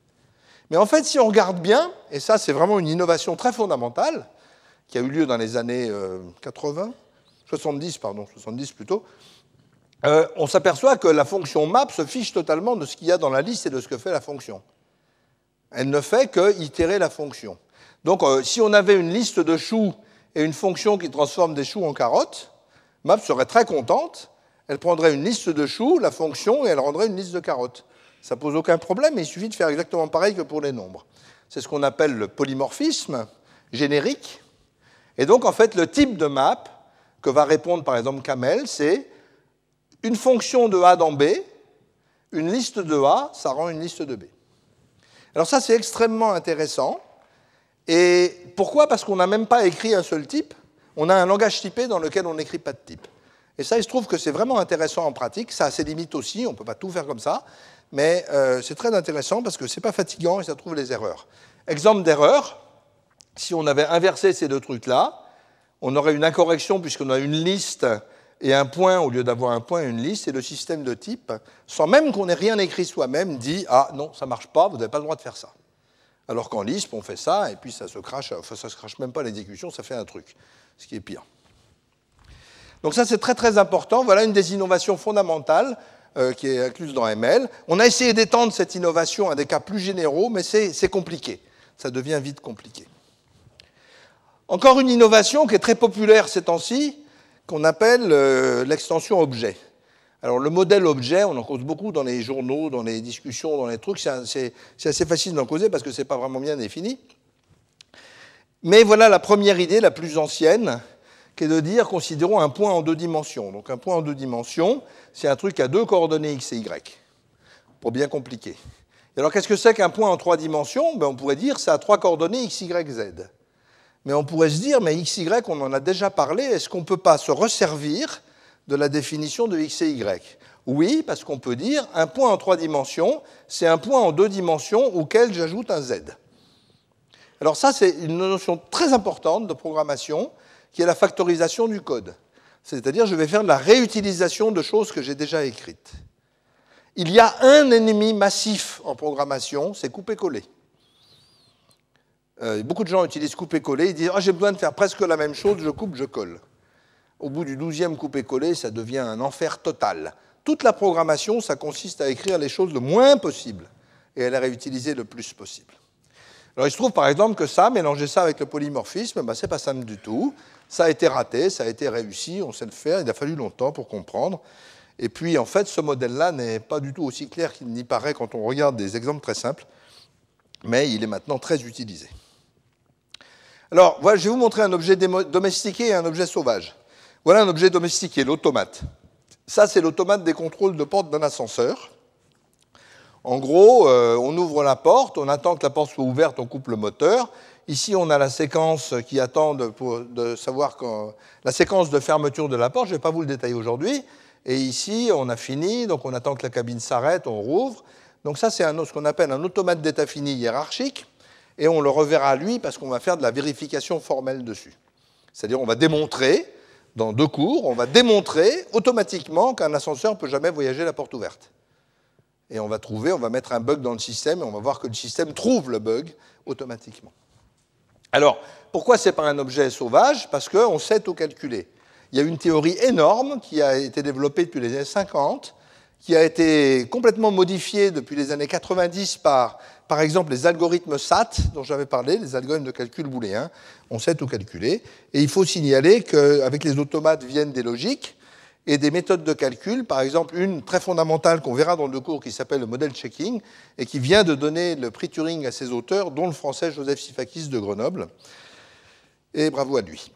Mais en fait, si on regarde bien, et ça c'est vraiment une innovation très fondamentale, qui a eu lieu dans les années 80, 70, pardon, 70 plutôt, euh, on s'aperçoit que la fonction map se fiche totalement de ce qu'il y a dans la liste et de ce que fait la fonction. Elle ne fait que itérer la fonction. Donc, euh, si on avait une liste de choux et une fonction qui transforme des choux en carottes, map serait très contente. Elle prendrait une liste de choux, la fonction, et elle rendrait une liste de carottes. Ça pose aucun problème, mais il suffit de faire exactement pareil que pour les nombres. C'est ce qu'on appelle le polymorphisme générique. Et donc, en fait, le type de map que va répondre, par exemple, Camel, c'est une fonction de A dans B, une liste de A, ça rend une liste de B. Alors ça, c'est extrêmement intéressant. Et pourquoi? Parce qu'on n'a même pas écrit un seul type. On a un langage typé dans lequel on n'écrit pas de type. Et ça, il se trouve que c'est vraiment intéressant en pratique. Ça a ses limites aussi, on ne peut pas tout faire comme ça. Mais euh, c'est très intéressant parce que ce n'est pas fatigant et ça trouve les erreurs. Exemple d'erreur, si on avait inversé ces deux trucs-là, on aurait une incorrection puisqu'on a une liste et un point au lieu d'avoir un point et une liste, et le système de type, sans même qu'on ait rien écrit soi-même, dit Ah non, ça ne marche pas, vous n'avez pas le droit de faire ça. Alors qu'en Lisp, on fait ça, et puis ça se crache, ça se crache même pas l'exécution, ça fait un truc, ce qui est pire. Donc ça, c'est très très important. Voilà une des innovations fondamentales euh, qui est incluse dans ML. On a essayé d'étendre cette innovation à des cas plus généraux, mais c'est compliqué. Ça devient vite compliqué. Encore une innovation qui est très populaire ces temps-ci, qu'on appelle euh, l'extension objet. Alors le modèle objet, on en cause beaucoup dans les journaux, dans les discussions, dans les trucs, c'est assez facile d'en causer parce que ce n'est pas vraiment bien défini. Mais voilà la première idée, la plus ancienne, qui est de dire, considérons un point en deux dimensions. Donc un point en deux dimensions, c'est un truc à deux coordonnées x et y, pour bien compliquer. Et alors qu'est-ce que c'est qu'un point en trois dimensions? Ben, On pourrait dire ça a trois coordonnées x, y, z. Mais on pourrait se dire, mais XY, on en a déjà parlé, est-ce qu'on ne peut pas se resservir de la définition de X et Y? Oui, parce qu'on peut dire, un point en trois dimensions, c'est un point en deux dimensions auquel j'ajoute un Z. Alors ça, c'est une notion très importante de programmation, qui est la factorisation du code. C'est-à-dire, je vais faire de la réutilisation de choses que j'ai déjà écrites. Il y a un ennemi massif en programmation, c'est couper-coller. Euh, beaucoup de gens utilisent couper-coller, ils disent ah, j'ai besoin de faire presque la même chose, je coupe, je colle. Au bout du douzième couper-coller, ça devient un enfer total. Toute la programmation, ça consiste à écrire les choses le moins possible et à les réutiliser le plus possible. Alors il se trouve par exemple que ça, mélanger ça avec le polymorphisme, ben, c'est pas simple du tout. Ça a été raté, ça a été réussi, on sait le faire, il a fallu longtemps pour comprendre. Et puis en fait, ce modèle-là n'est pas du tout aussi clair qu'il n'y paraît quand on regarde des exemples très simples, mais il est maintenant très utilisé. Alors, voilà, je vais vous montrer un objet domestiqué et un objet sauvage. Voilà un objet domestiqué, l'automate. Ça, c'est l'automate des contrôles de porte d'un ascenseur. En gros, euh, on ouvre la porte, on attend que la porte soit ouverte, on coupe le moteur. Ici, on a la séquence qui attend savoir quand, la séquence de fermeture de la porte. Je ne vais pas vous le détailler aujourd'hui. Et ici, on a fini, donc on attend que la cabine s'arrête, on rouvre. Donc ça, c'est ce qu'on appelle un automate d'état fini hiérarchique et on le reverra lui parce qu'on va faire de la vérification formelle dessus. C'est-à-dire on va démontrer, dans deux cours, on va démontrer automatiquement qu'un ascenseur ne peut jamais voyager la porte ouverte. Et on va trouver, on va mettre un bug dans le système et on va voir que le système trouve le bug automatiquement. Alors, pourquoi ce n'est pas un objet sauvage? Parce qu'on sait tout calculer. Il y a une théorie énorme qui a été développée depuis les années 50, qui a été complètement modifiée depuis les années 90 par par exemple, les algorithmes SAT, dont j'avais parlé, les algorithmes de calcul booléen, on sait tout calculer. Et il faut signaler qu'avec les automates viennent des logiques et des méthodes de calcul, par exemple une très fondamentale qu'on verra dans le cours qui s'appelle le modèle checking et qui vient de donner le prix Turing à ses auteurs, dont le français Joseph Sifakis de Grenoble. Et bravo à lui.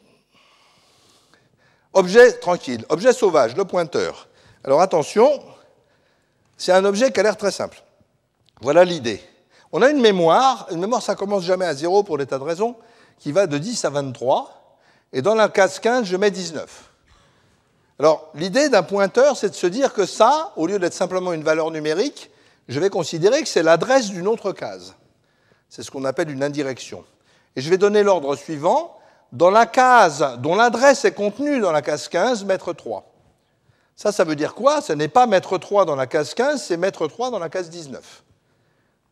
Objet tranquille, objet sauvage, le pointeur. Alors attention, c'est un objet qui a l'air très simple. Voilà l'idée. On a une mémoire, une mémoire ça commence jamais à zéro pour des tas de raisons, qui va de 10 à 23, et dans la case 15, je mets 19. Alors, l'idée d'un pointeur, c'est de se dire que ça, au lieu d'être simplement une valeur numérique, je vais considérer que c'est l'adresse d'une autre case. C'est ce qu'on appelle une indirection. Et je vais donner l'ordre suivant. dans la case dont l'adresse est contenue dans la case 15, mettre 3. Ça, ça veut dire quoi? Ce n'est pas mettre 3 dans la case 15, c'est mettre 3 dans la case 19.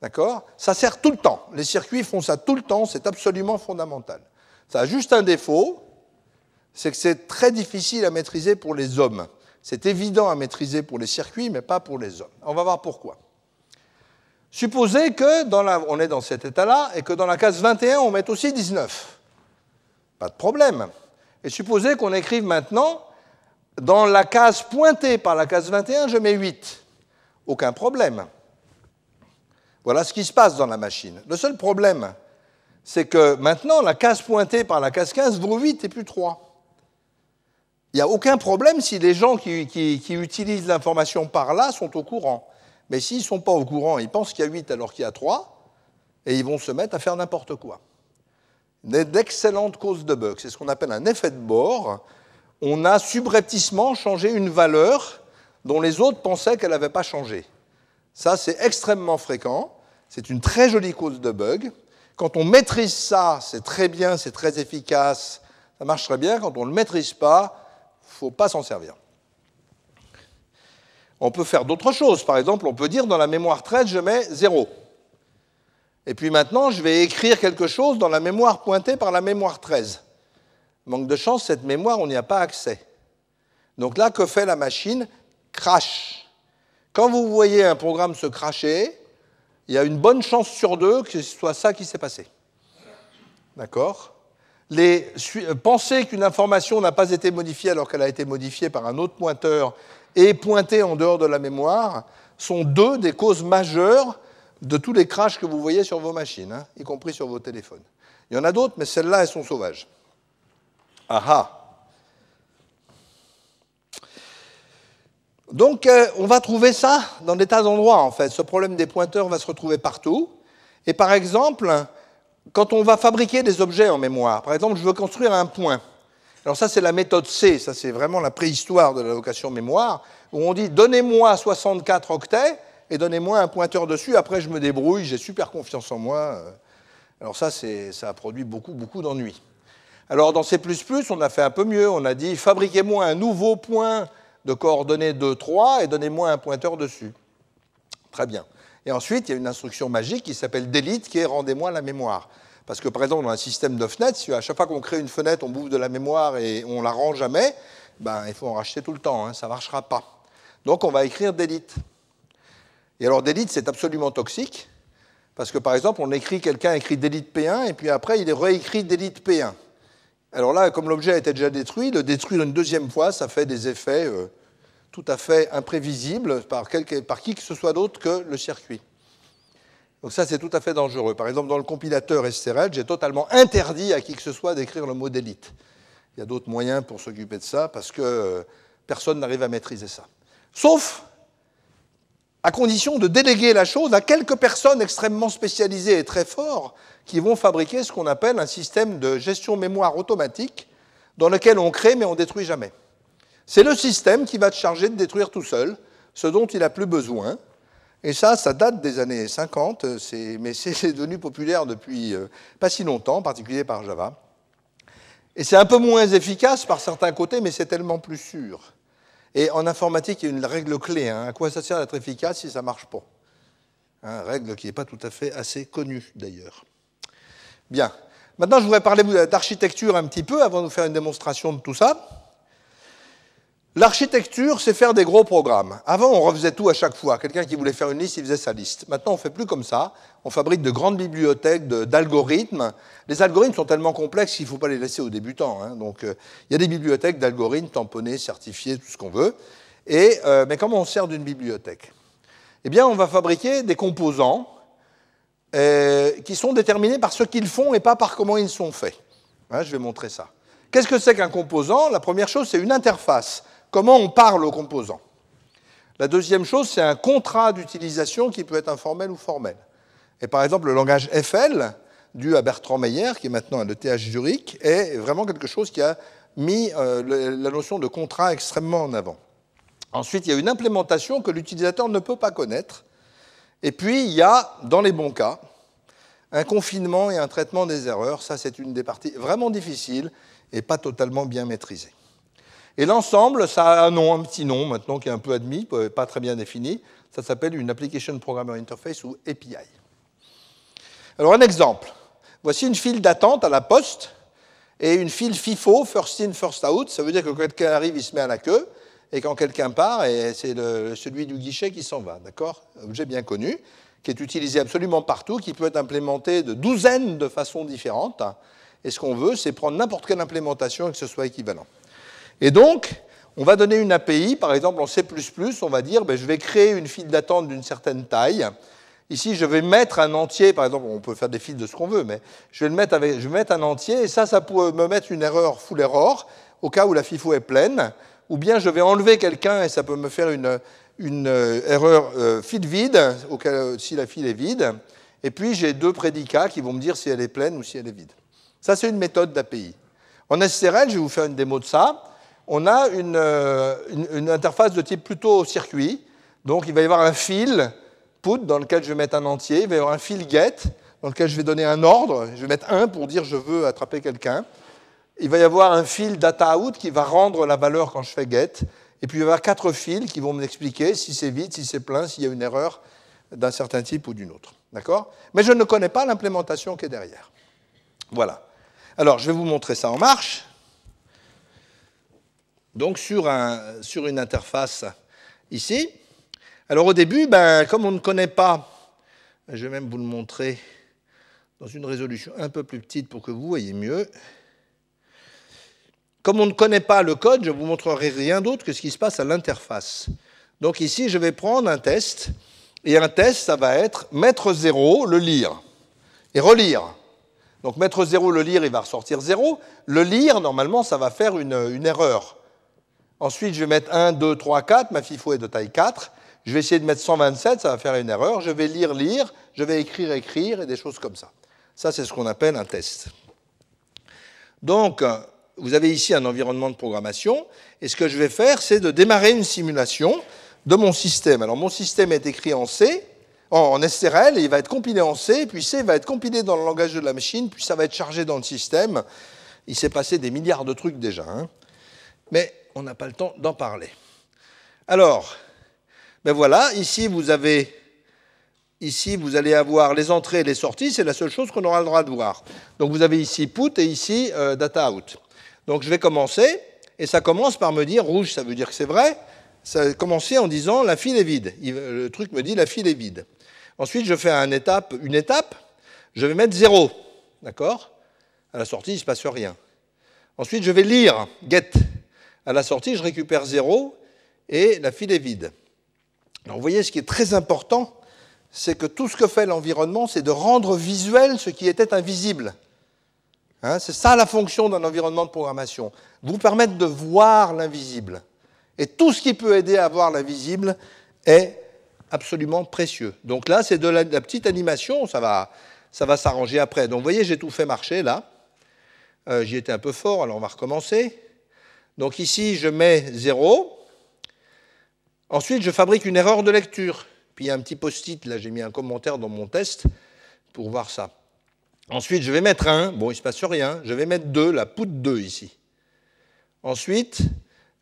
D'accord? Ça sert tout le temps. Les circuits font ça tout le temps, c'est absolument fondamental. Ça a juste un défaut, c'est que c'est très difficile à maîtriser pour les hommes. C'est évident à maîtriser pour les circuits, mais pas pour les hommes. On va voir pourquoi. Supposez que dans la, on est dans cet état-là et que dans la case 21, on mette aussi 19. Pas de problème. Et supposez qu'on écrive maintenant, dans la case pointée par la case 21, je mets 8. Aucun problème. Voilà ce qui se passe dans la machine. Le seul problème, c'est que maintenant, la case pointée par la case 15 vaut 8 et plus 3. Il n'y a aucun problème si les gens qui, utilisent l'information par là sont au courant. Mais s'ils ne sont pas au courant, ils pensent qu'il y a 8 alors qu'il y a 3, et ils vont se mettre à faire n'importe quoi. D'excellentes causes de bug. C'est ce qu'on appelle un effet de bord. On a subrepticement changé une valeur dont les autres pensaient qu'elle n'avait pas changé. Ça, c'est extrêmement fréquent. C'est une très jolie cause de bug. Quand on maîtrise ça, c'est très bien, c'est très efficace, ça marche très bien. Quand on ne le maîtrise pas, il ne faut pas s'en servir. On peut faire d'autres choses. Par exemple, on peut dire dans la mémoire 13, je mets 0. Et puis maintenant, je vais écrire quelque chose dans la mémoire pointée par la mémoire 13. Manque de chance, cette mémoire, on n'y a pas accès. Donc là, que fait la machine? Crash. Quand vous voyez un programme se cracher, il y a une bonne chance sur deux que ce soit ça qui s'est passé. D'accord? Les, Penser qu'une information n'a pas été modifiée alors qu'elle a été modifiée par un autre pointeur et pointés en dehors de la mémoire sont deux des causes majeures de tous les crashs que vous voyez sur vos machines, hein, y compris sur vos téléphones. Il y en a d'autres, mais celles-là, elles sont sauvages. Ah Donc, euh, on va trouver ça dans des tas d'endroits, en fait. Ce problème des pointeurs va se retrouver partout. Et par exemple, quand on va fabriquer des objets en mémoire, par exemple, je veux construire un point. Alors ça, c'est la méthode C, ça c'est vraiment la préhistoire de la location mémoire, où on dit donnez-moi 64 octets et donnez-moi un pointeur dessus, après je me débrouille, j'ai super confiance en moi. Alors ça, ça a produit beaucoup, beaucoup d'ennuis. Alors dans C++, on a fait un peu mieux, on a dit fabriquez-moi un nouveau point de coordonnées 2, 3 et donnez-moi un pointeur dessus. Très bien. Et ensuite, il y a une instruction magique qui s'appelle delete, qui est rendez-moi la mémoire. Parce que par exemple, dans un système de fenêtres, si à chaque fois qu'on crée une fenêtre, on bouffe de la mémoire et on la rend jamais, ben, il faut en racheter tout le temps, hein, ça ne marchera pas. Donc on va écrire delete. Et alors delete, c'est absolument toxique, parce que par exemple, on écrit, quelqu'un écrit delete P1, et puis après, il est réécrit delete P1. Alors là, comme l'objet a été déjà détruit, le détruire une deuxième fois, ça fait des effets euh, tout à fait imprévisibles par, qui que ce soit d'autre que le circuit. Donc ça, c'est tout à fait dangereux. Par exemple, dans le compilateur STRL, j'ai totalement interdit à qui que ce soit d'écrire le mot delete. Il y a d'autres moyens pour s'occuper de ça, parce que euh, personne n'arrive à maîtriser ça. Sauf à condition de déléguer la chose à quelques personnes extrêmement spécialisées et très fortes qui vont fabriquer ce qu'on appelle un système de gestion mémoire automatique dans lequel on crée mais on détruit jamais. C'est le système qui va te charger de détruire tout seul ce dont il n'a plus besoin et ça, ça date des années 50, mais c'est devenu populaire depuis euh, pas si longtemps, en particulier par Java. Et c'est un peu moins efficace par certains côtés, mais c'est tellement plus sûr. Et en informatique, il y a une règle clé. Hein. À quoi ça sert d'être efficace si ça ne marche pas? Hein, Règle qui n'est pas tout à fait assez connue, d'ailleurs. Bien. Maintenant, je voudrais parler d'architecture un petit peu avant de vous faire une démonstration de tout ça. L'architecture, c'est faire des gros programmes. Avant, on refaisait tout à chaque fois. Quelqu'un qui voulait faire une liste, il faisait sa liste. Maintenant, on ne fait plus comme ça. On fabrique de grandes bibliothèques d'algorithmes. Les algorithmes sont tellement complexes qu'il ne faut pas les laisser aux débutants. Hein. Donc, euh, il y a des bibliothèques d'algorithmes tamponnés, certifiés, tout ce qu'on veut. Euh, mais comment on sert d'une bibliothèque? Eh bien, on va fabriquer des composants euh, qui sont déterminés par ce qu'ils font et pas par comment ils sont faits. Hein, je vais montrer ça. Qu'est-ce que c'est qu'un composant? La première chose, c'est une interface comment on parle aux composants? La deuxième chose, c'est un contrat d'utilisation qui peut être informel ou formel. Et par exemple, le langage FL, dû à Bertrand Meyer, qui est maintenant à l'ETH Zurich, est vraiment quelque chose qui a mis euh, la notion de contrat extrêmement en avant. Ensuite, il y a une implémentation que l'utilisateur ne peut pas connaître. Et puis, il y a, dans les bons cas, un confinement et un traitement des erreurs. Ça, c'est une des parties vraiment difficiles et pas totalement bien maîtrisée. Et l'ensemble, ça a un nom, un petit nom maintenant qui est un peu admis, pas très bien défini. Ça s'appelle une Application Programmer Interface ou API. Alors un exemple. Voici une file d'attente à la poste et une file FIFO, first in, first out. Ça veut dire que quand quelqu'un arrive, il se met à la queue. Et quand quelqu'un part, c'est celui du guichet qui s'en va. D'accord? Objet bien connu, qui est utilisé absolument partout, qui peut être implémenté de douzaines de façons différentes. Et ce qu'on veut, c'est prendre n'importe quelle implémentation et que ce soit équivalent. Et donc, on va donner une API, par exemple en C++, on va dire, ben, je vais créer une file d'attente d'une certaine taille. Ici, je vais mettre un entier, par exemple, on peut faire des files de ce qu'on veut, mais je vais, mettre un entier, et ça, ça peut me mettre une erreur full error, au cas où la FIFO est pleine, ou bien je vais enlever quelqu'un, et ça peut me faire une, une euh, erreur euh, file vide, au cas, si la file est vide, et puis j'ai deux prédicats qui vont me dire si elle est pleine ou si elle est vide. Ça, c'est une méthode d'API. En SRL, je vais vous faire une démo de ça on a euh, une, interface de type plutôt circuit. Donc il va y avoir un fil put dans lequel je vais mettre un entier, il va y avoir un fil get dans lequel je vais donner un ordre, je vais mettre un pour dire je veux attraper quelqu'un. Il va y avoir un fil data out qui va rendre la valeur quand je fais get. Et puis il va y avoir quatre fils qui vont m'expliquer si c'est vide, si c'est plein, s'il y a une erreur d'un certain type ou d'une autre. D'accord? Mais je ne connais pas l'implémentation qui est derrière. Voilà. Alors je vais vous montrer ça en marche. Donc sur, une interface ici. Alors au début, ben, comme on ne connaît pas, je vais même vous le montrer dans une résolution un peu plus petite pour que vous voyez mieux. Comme on ne connaît pas le code, je ne vous montrerai rien d'autre que ce qui se passe à l'interface. Donc ici, je vais prendre un test, et un test, ça va être mettre 0, le lire, et relire. Donc mettre 0, le lire, il va ressortir 0. Le lire, normalement, ça va faire une erreur. Ensuite, je vais mettre 1, 2, 3, 4. Ma FIFO est de taille 4. Je vais essayer de mettre 127, ça va faire une erreur. Je vais lire, lire. Je vais écrire, écrire, et des choses comme ça. Ça, c'est ce qu'on appelle un test. Donc, vous avez ici un environnement de programmation. Et ce que je vais faire, c'est de démarrer une simulation de mon système. Alors, mon système est écrit en C, en SRL, et il va être compilé en C, puis C va être compilé dans le langage de la machine, puis ça va être chargé dans le système. Il s'est passé des milliards de trucs déjà. Hein. Mais on n'a pas le temps d'en parler. Alors, ben voilà, ici vous avez, ici vous allez avoir les entrées et les sorties, c'est la seule chose qu'on aura le droit de voir. Donc vous avez ici put et ici euh, data out. Donc je vais commencer, et ça commence par me dire, rouge ça veut dire que c'est vrai, ça a commencé en disant la file est vide. Le truc me dit la file est vide. Ensuite je fais une étape, une étape je vais mettre 0, d'accord? À la sortie il ne se passe rien. Ensuite je vais lire get, à la sortie, je récupère 0 et la file est vide. Alors vous voyez, ce qui est très important, c'est que tout ce que fait l'environnement, c'est de rendre visuel ce qui était invisible. Hein, c'est ça la fonction d'un environnement de programmation, vous permettre de voir l'invisible. Et tout ce qui peut aider à voir l'invisible est absolument précieux. Donc là, c'est de la, petite animation, ça va, ça va s'arranger après. Donc vous voyez, j'ai tout fait marcher là. Euh, j'y étais un peu fort, alors on va recommencer. Donc ici, je mets 0. Ensuite, je fabrique une erreur de lecture. Puis il y a un petit post-it, là j'ai mis un commentaire dans mon test pour voir ça. Ensuite, je vais mettre 1, bon, il ne se passe rien. Je vais mettre 2, la poutre 2 ici. Ensuite,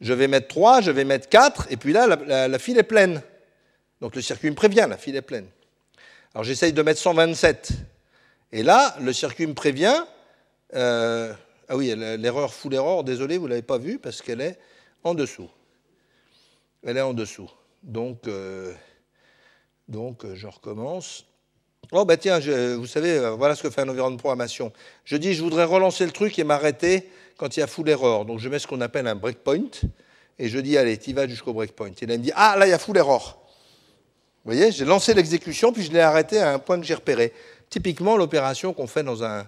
je vais mettre 3, je vais mettre 4, et puis là, la, file est pleine. Donc le circuit me prévient, la file est pleine. Alors j'essaye de mettre 127. Et là, le circuit me prévient, euh, ah oui, l'erreur full error, désolé, vous ne l'avez pas vue parce qu'elle est en dessous. Elle est en dessous. Donc, euh, donc je recommence. Oh, bah tiens, vous savez, euh, voilà ce que fait un environnement de programmation. Je dis, je voudrais relancer le truc et m'arrêter quand il y a full error. Donc, je mets ce qu'on appelle un breakpoint et je dis, allez, tu vas jusqu'au breakpoint. Et là, il me dit, ah, là, il y a full error. Vous voyez, j'ai lancé l'exécution, puis je l'ai arrêté à un point que j'ai repéré. Typiquement, l'opération qu'on fait dans un,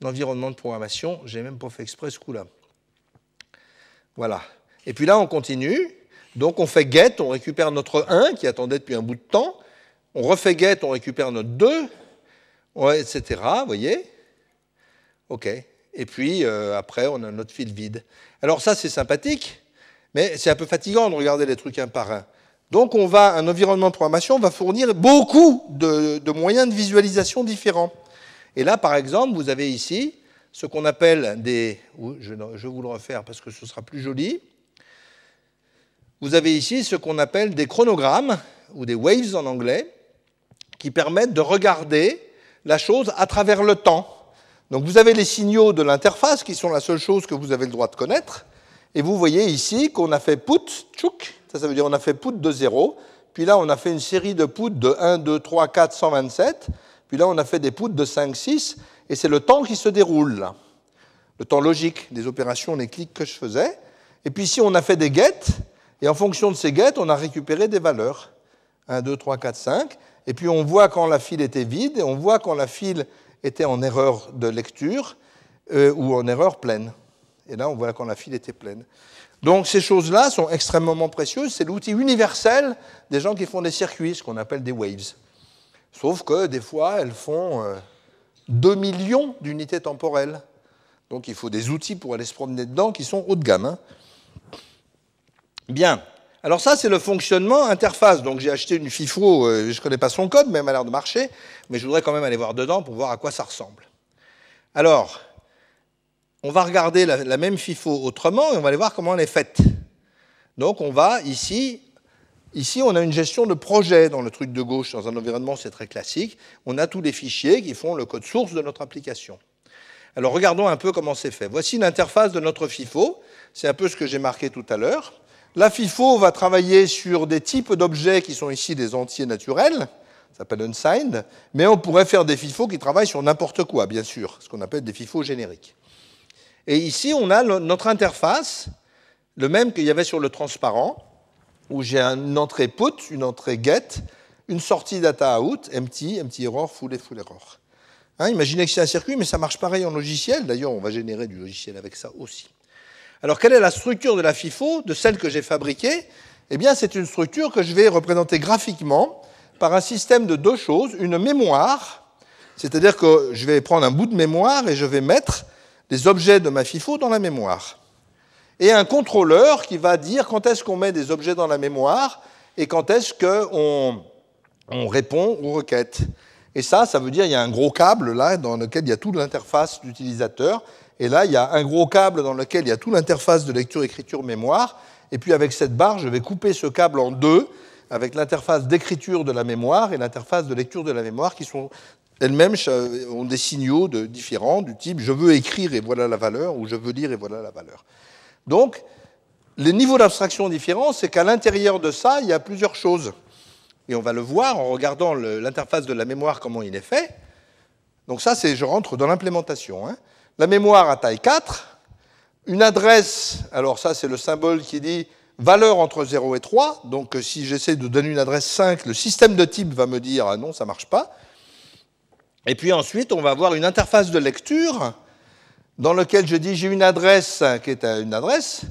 l'environnement de programmation. J'ai même pas fait exprès ce coup-là. Voilà. Et puis là, on continue. Donc on fait get, on récupère notre 1 qui attendait depuis un bout de temps. On refait get, on récupère notre 2, etc. Vous voyez OK. Et puis euh, après, on a notre fil vide. Alors ça, c'est sympathique, mais c'est un peu fatigant de regarder les trucs un par un. Donc on va, un environnement de programmation va fournir beaucoup de moyens de visualisation différents. Et là, par exemple, vous avez ici ce qu'on appelle des... Je vais vous le refaire parce que ce sera plus joli. Vous avez ici ce qu'on appelle des chronogrammes, ou des waves en anglais, qui permettent de regarder la chose à travers le temps. Donc vous avez les signaux de l'interface qui sont la seule chose que vous avez le droit de connaître. Et vous voyez ici qu'on a fait put, tchouk, ça, veut dire on a fait put de 0, puis là on a fait une série de puts de 1, 2, 3, 4, 127, puis là on a fait des puts de 5, 6, et c'est le temps qui se déroule, le temps logique des opérations, des clics que je faisais. Et puis ici on a fait des get, et en fonction de ces get, on a récupéré des valeurs. 1, 2, 3, 4, 5. Et puis on voit quand la file était vide, et on voit quand la file était en erreur de lecture euh, ou en erreur pleine. Et là, on voit quand la file était pleine. Donc ces choses-là sont extrêmement précieuses. C'est l'outil universel des gens qui font des circuits, ce qu'on appelle des waves. Sauf que des fois, elles font 2 euh, millions d'unités temporelles. Donc il faut des outils pour aller se promener dedans qui sont haut de gamme. Hein. Bien. Alors ça, c'est le fonctionnement interface. Donc j'ai acheté une FIFO, euh, je ne connais pas son code, mais elle m'a l'air de marcher, mais je voudrais quand même aller voir dedans pour voir à quoi ça ressemble. Alors, on va regarder la, même FIFO autrement et on va aller voir comment elle est faite. Donc on va ici, ici on a une gestion de projet dans le truc de gauche, dans un environnement c'est très classique. On a tous les fichiers qui font le code source de notre application. Alors regardons un peu comment c'est fait. Voici l'interface de notre FIFO. C'est un peu ce que j'ai marqué tout à l'heure. La FIFO va travailler sur des types d'objets qui sont ici des entiers naturels, ça s'appelle unsigned, mais on pourrait faire des FIFO qui travaillent sur n'importe quoi, bien sûr, ce qu'on appelle des FIFO génériques. Et ici, on a notre interface, le même qu'il y avait sur le transparent, où j'ai une entrée put, une entrée get, une sortie data out, empty, empty error, full full error. Hein, imaginez que c'est un circuit, mais ça marche pareil en logiciel. D'ailleurs, on va générer du logiciel avec ça aussi. Alors, quelle est la structure de la FIFO, de celle que j'ai fabriquée? Eh bien, c'est une structure que je vais représenter graphiquement par un système de deux choses. Une mémoire, c'est-à-dire que je vais prendre un bout de mémoire et je vais mettre les objets de ma FIFO dans la mémoire. Et un contrôleur qui va dire quand est-ce qu'on met des objets dans la mémoire et quand est-ce qu'on on répond aux requêtes. Et ça, ça veut dire qu'il y a un gros câble là dans lequel il y a toute l'interface d'utilisateur et là, il y a un gros câble dans lequel il y a toute l'interface de lecture-écriture-mémoire. Et puis avec cette barre, je vais couper ce câble en deux, avec l'interface d'écriture de la mémoire et l'interface de lecture de la mémoire, qui sont elles-mêmes ont des signaux différents, du type je veux écrire et voilà la valeur, ou je veux lire et voilà la valeur. Donc, les niveaux d'abstraction différents, c'est qu'à l'intérieur de ça, il y a plusieurs choses. Et on va le voir en regardant l'interface de la mémoire, comment il est fait. Donc ça, c'est je rentre dans l'implémentation. Hein la mémoire à taille 4, une adresse, alors ça c'est le symbole qui dit valeur entre 0 et 3, donc euh, si j'essaie de donner une adresse 5, le système de type va me dire ah non, ça ne marche pas. Et puis ensuite, on va avoir une interface de lecture dans laquelle je dis j'ai une adresse qui est une adresse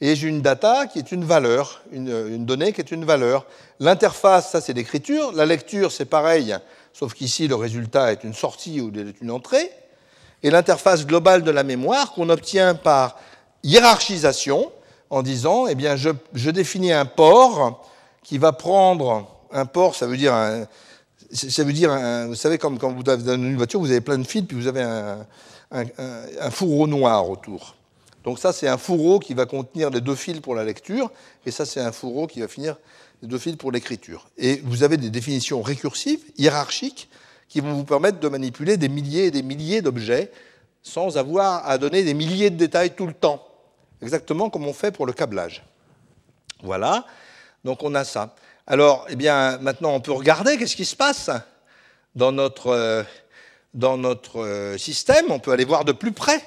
et j'ai une data qui est une valeur, une, donnée qui est une valeur. L'interface, ça c'est l'écriture. La lecture, c'est pareil, sauf qu'ici le résultat est une sortie ou une entrée et l'interface globale de la mémoire qu'on obtient par hiérarchisation en disant, eh bien, je, définis un port qui va prendre un port, ça veut dire un, ça veut dire, vous savez, comme quand vous avez une voiture, vous avez plein de fils, puis vous avez un, un, fourreau noir autour. Donc ça, c'est un fourreau qui va contenir les deux fils pour la lecture, et ça, c'est un fourreau qui va finir les deux fils pour l'écriture. Et vous avez des définitions récursives, hiérarchiques, qui vont vous permettre de manipuler des milliers et des milliers d'objets sans avoir à donner des milliers de détails tout le temps, exactement comme on fait pour le câblage. Voilà, donc on a ça. Alors, eh bien, maintenant, on peut regarder qu'est-ce qui se passe dans notre, euh, dans notre euh, système. On peut aller voir de plus près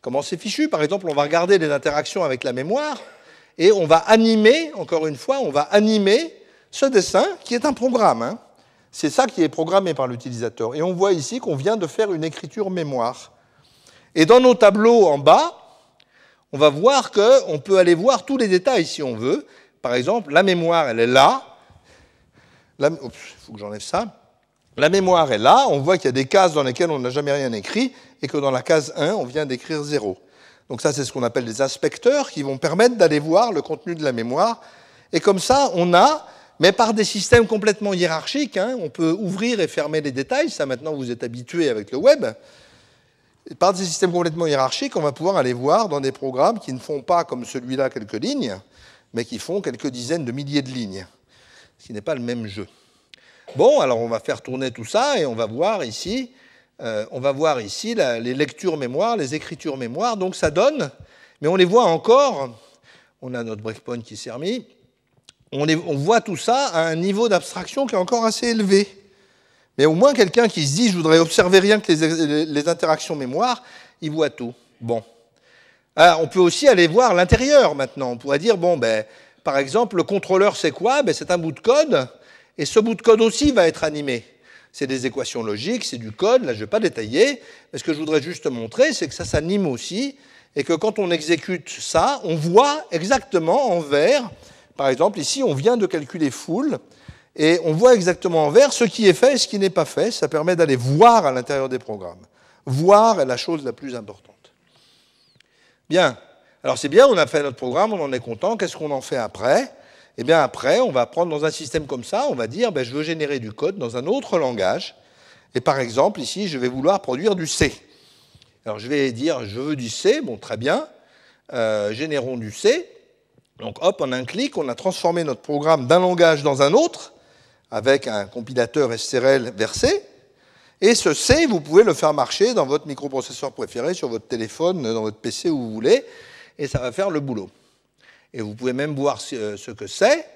comment c'est fichu. Par exemple, on va regarder les interactions avec la mémoire et on va animer, encore une fois, on va animer ce dessin qui est un programme. Hein. C'est ça qui est programmé par l'utilisateur. Et on voit ici qu'on vient de faire une écriture mémoire. Et dans nos tableaux en bas, on va voir qu'on peut aller voir tous les détails si on veut. Par exemple, la mémoire, elle est là. Il faut que j'enlève ça. La mémoire est là. On voit qu'il y a des cases dans lesquelles on n'a jamais rien écrit et que dans la case 1, on vient d'écrire 0. Donc ça, c'est ce qu'on appelle des inspecteurs qui vont permettre d'aller voir le contenu de la mémoire. Et comme ça, on a mais par des systèmes complètement hiérarchiques. Hein. On peut ouvrir et fermer les détails, ça maintenant vous êtes habitué avec le web. par des systèmes complètement hiérarchiques, on va pouvoir aller voir dans des programmes qui ne font pas comme celui-là quelques lignes, mais qui font quelques dizaines de milliers de lignes, ce qui n'est pas le même jeu. Bon, alors on va faire tourner tout ça et on va voir ici, euh, on va voir ici les lectures mémoire, les écritures mémoire. Donc ça donne, mais on les voit encore. On a notre breakpoint qui s'est remis. On, voit tout ça à un niveau d'abstraction qui est encore assez élevé. Mais au moins quelqu'un qui se dit je voudrais observer rien que les, les interactions mémoire, il voit tout. Bon. Alors, on peut aussi aller voir l'intérieur maintenant. On pourrait dire bon ben par exemple le contrôleur c'est quoi? Ben, C'est un bout de code et ce bout de code aussi va être animé. C'est des équations logiques, c'est du code, là je ne vais pas détailler, mais ce que je voudrais juste montrer, c'est que ça s'anime aussi, et que quand on exécute ça, on voit exactement en vert, par exemple ici on vient de calculer full, et on voit exactement en vert ce qui est fait et ce qui n'est pas fait, ça permet d'aller voir à l'intérieur des programmes. Voir est la chose la plus importante. Bien, alors c'est bien, on a fait notre programme, on en est content, qu'est-ce qu'on en fait après? Eh bien après, on va prendre dans un système comme ça, on va dire, ben, je veux générer du code dans un autre langage. Et par exemple, ici, je vais vouloir produire du C. Alors je vais dire, je veux du C, bon, très bien, euh, générons du C. Donc hop, en un clic, on a transformé notre programme d'un langage dans un autre, avec un compilateur SRL versé. Et ce C, vous pouvez le faire marcher dans votre microprocesseur préféré, sur votre téléphone, dans votre PC où vous voulez, et ça va faire le boulot. Et vous pouvez même voir ce que c'est,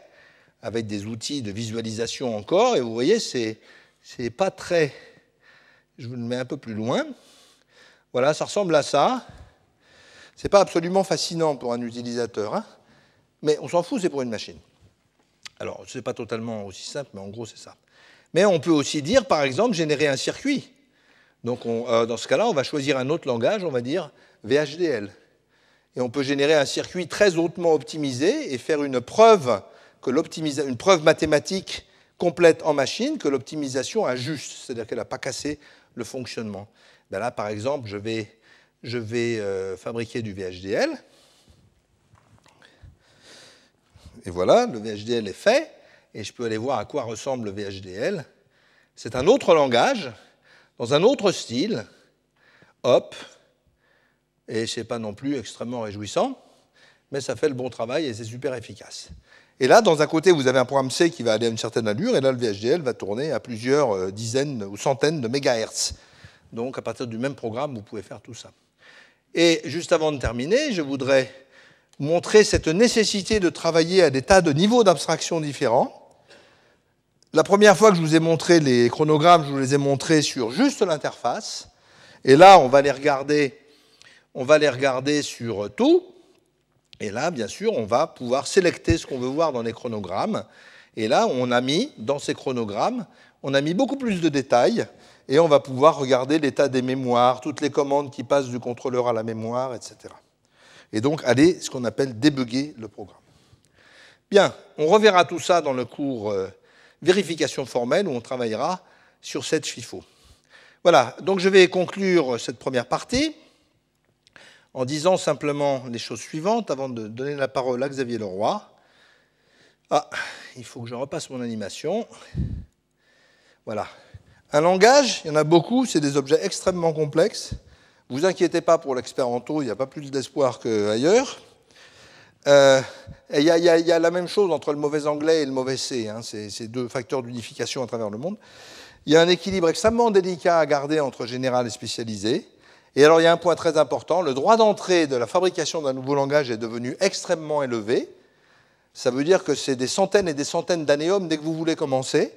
avec des outils de visualisation encore. Et vous voyez, c'est, c'est pas très. Je vous le mets un peu plus loin. Voilà, ça ressemble à ça. C'est pas absolument fascinant pour un utilisateur, hein, mais on s'en fout, c'est pour une machine. Alors, ce n'est pas totalement aussi simple, mais en gros, c'est ça. Mais on peut aussi dire, par exemple, générer un circuit. Donc, euh, dans ce cas-là, on va choisir un autre langage, on va dire VHDL et on peut générer un circuit très hautement optimisé et faire une preuve, que une preuve mathématique complète en machine que l'optimisation a juste, c'est-à-dire qu'elle n'a pas cassé le fonctionnement. Ben là, par exemple, je vais, euh, fabriquer du VHDL. Et voilà, le VHDL est fait, et je peux aller voir à quoi ressemble le VHDL. C'est un autre langage, dans un autre style. Hop, et ce n'est pas non plus extrêmement réjouissant, mais ça fait le bon travail et c'est super efficace. Et là, dans un côté, vous avez un programme C qui va aller à une certaine allure, et là, le VHDL va tourner à plusieurs euh, dizaines ou centaines de mégahertz. Donc, à partir du même programme, vous pouvez faire tout ça. Et juste avant de terminer, je voudrais montrer cette nécessité de travailler à des tas de niveaux d'abstraction différents. La première fois que je vous ai montré les chronogrammes, je vous les ai montrés sur juste l'interface. Et là, on va les regarder on va les regarder sur tout. Et là, bien sûr, on va pouvoir sélecter ce qu'on veut voir dans les chronogrammes. Et là, on a mis, dans ces chronogrammes, on a mis beaucoup plus de détails. Et on va pouvoir regarder l'état des mémoires, toutes les commandes qui passent du contrôleur à la mémoire, etc. Et donc, aller, ce qu'on appelle débugger le programme. Bien, on reverra tout ça dans le cours euh, vérification formelle où on travaillera sur cette FIFO. Voilà, donc je vais conclure cette première partie en disant simplement les choses suivantes avant de donner la parole à Xavier Leroy. Ah, il faut que je repasse mon animation. Voilà. Un langage, il y en a beaucoup, c'est des objets extrêmement complexes. Vous inquiétez pas pour l'expéranto, il n'y a pas plus d'espoir qu'ailleurs. Euh, il y, a la même chose entre le mauvais anglais et le mauvais C, hein, ces deux facteurs d'unification à travers le monde. Il y a un équilibre extrêmement délicat à garder entre général et spécialisé. Et alors il y a un point très important, le droit d'entrée de la fabrication d'un nouveau langage est devenu extrêmement élevé. Ça veut dire que c'est des centaines et des centaines d'annéums dès que vous voulez commencer,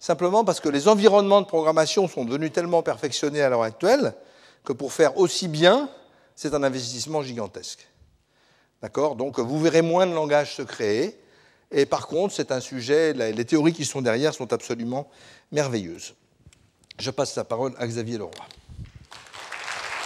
simplement parce que les environnements de programmation sont devenus tellement perfectionnés à l'heure actuelle que pour faire aussi bien, c'est un investissement gigantesque. D'accord? Donc vous verrez moins de langages se créer. Et par contre, c'est un sujet, les théories qui sont derrière sont absolument merveilleuses. Je passe la parole à Xavier Leroy.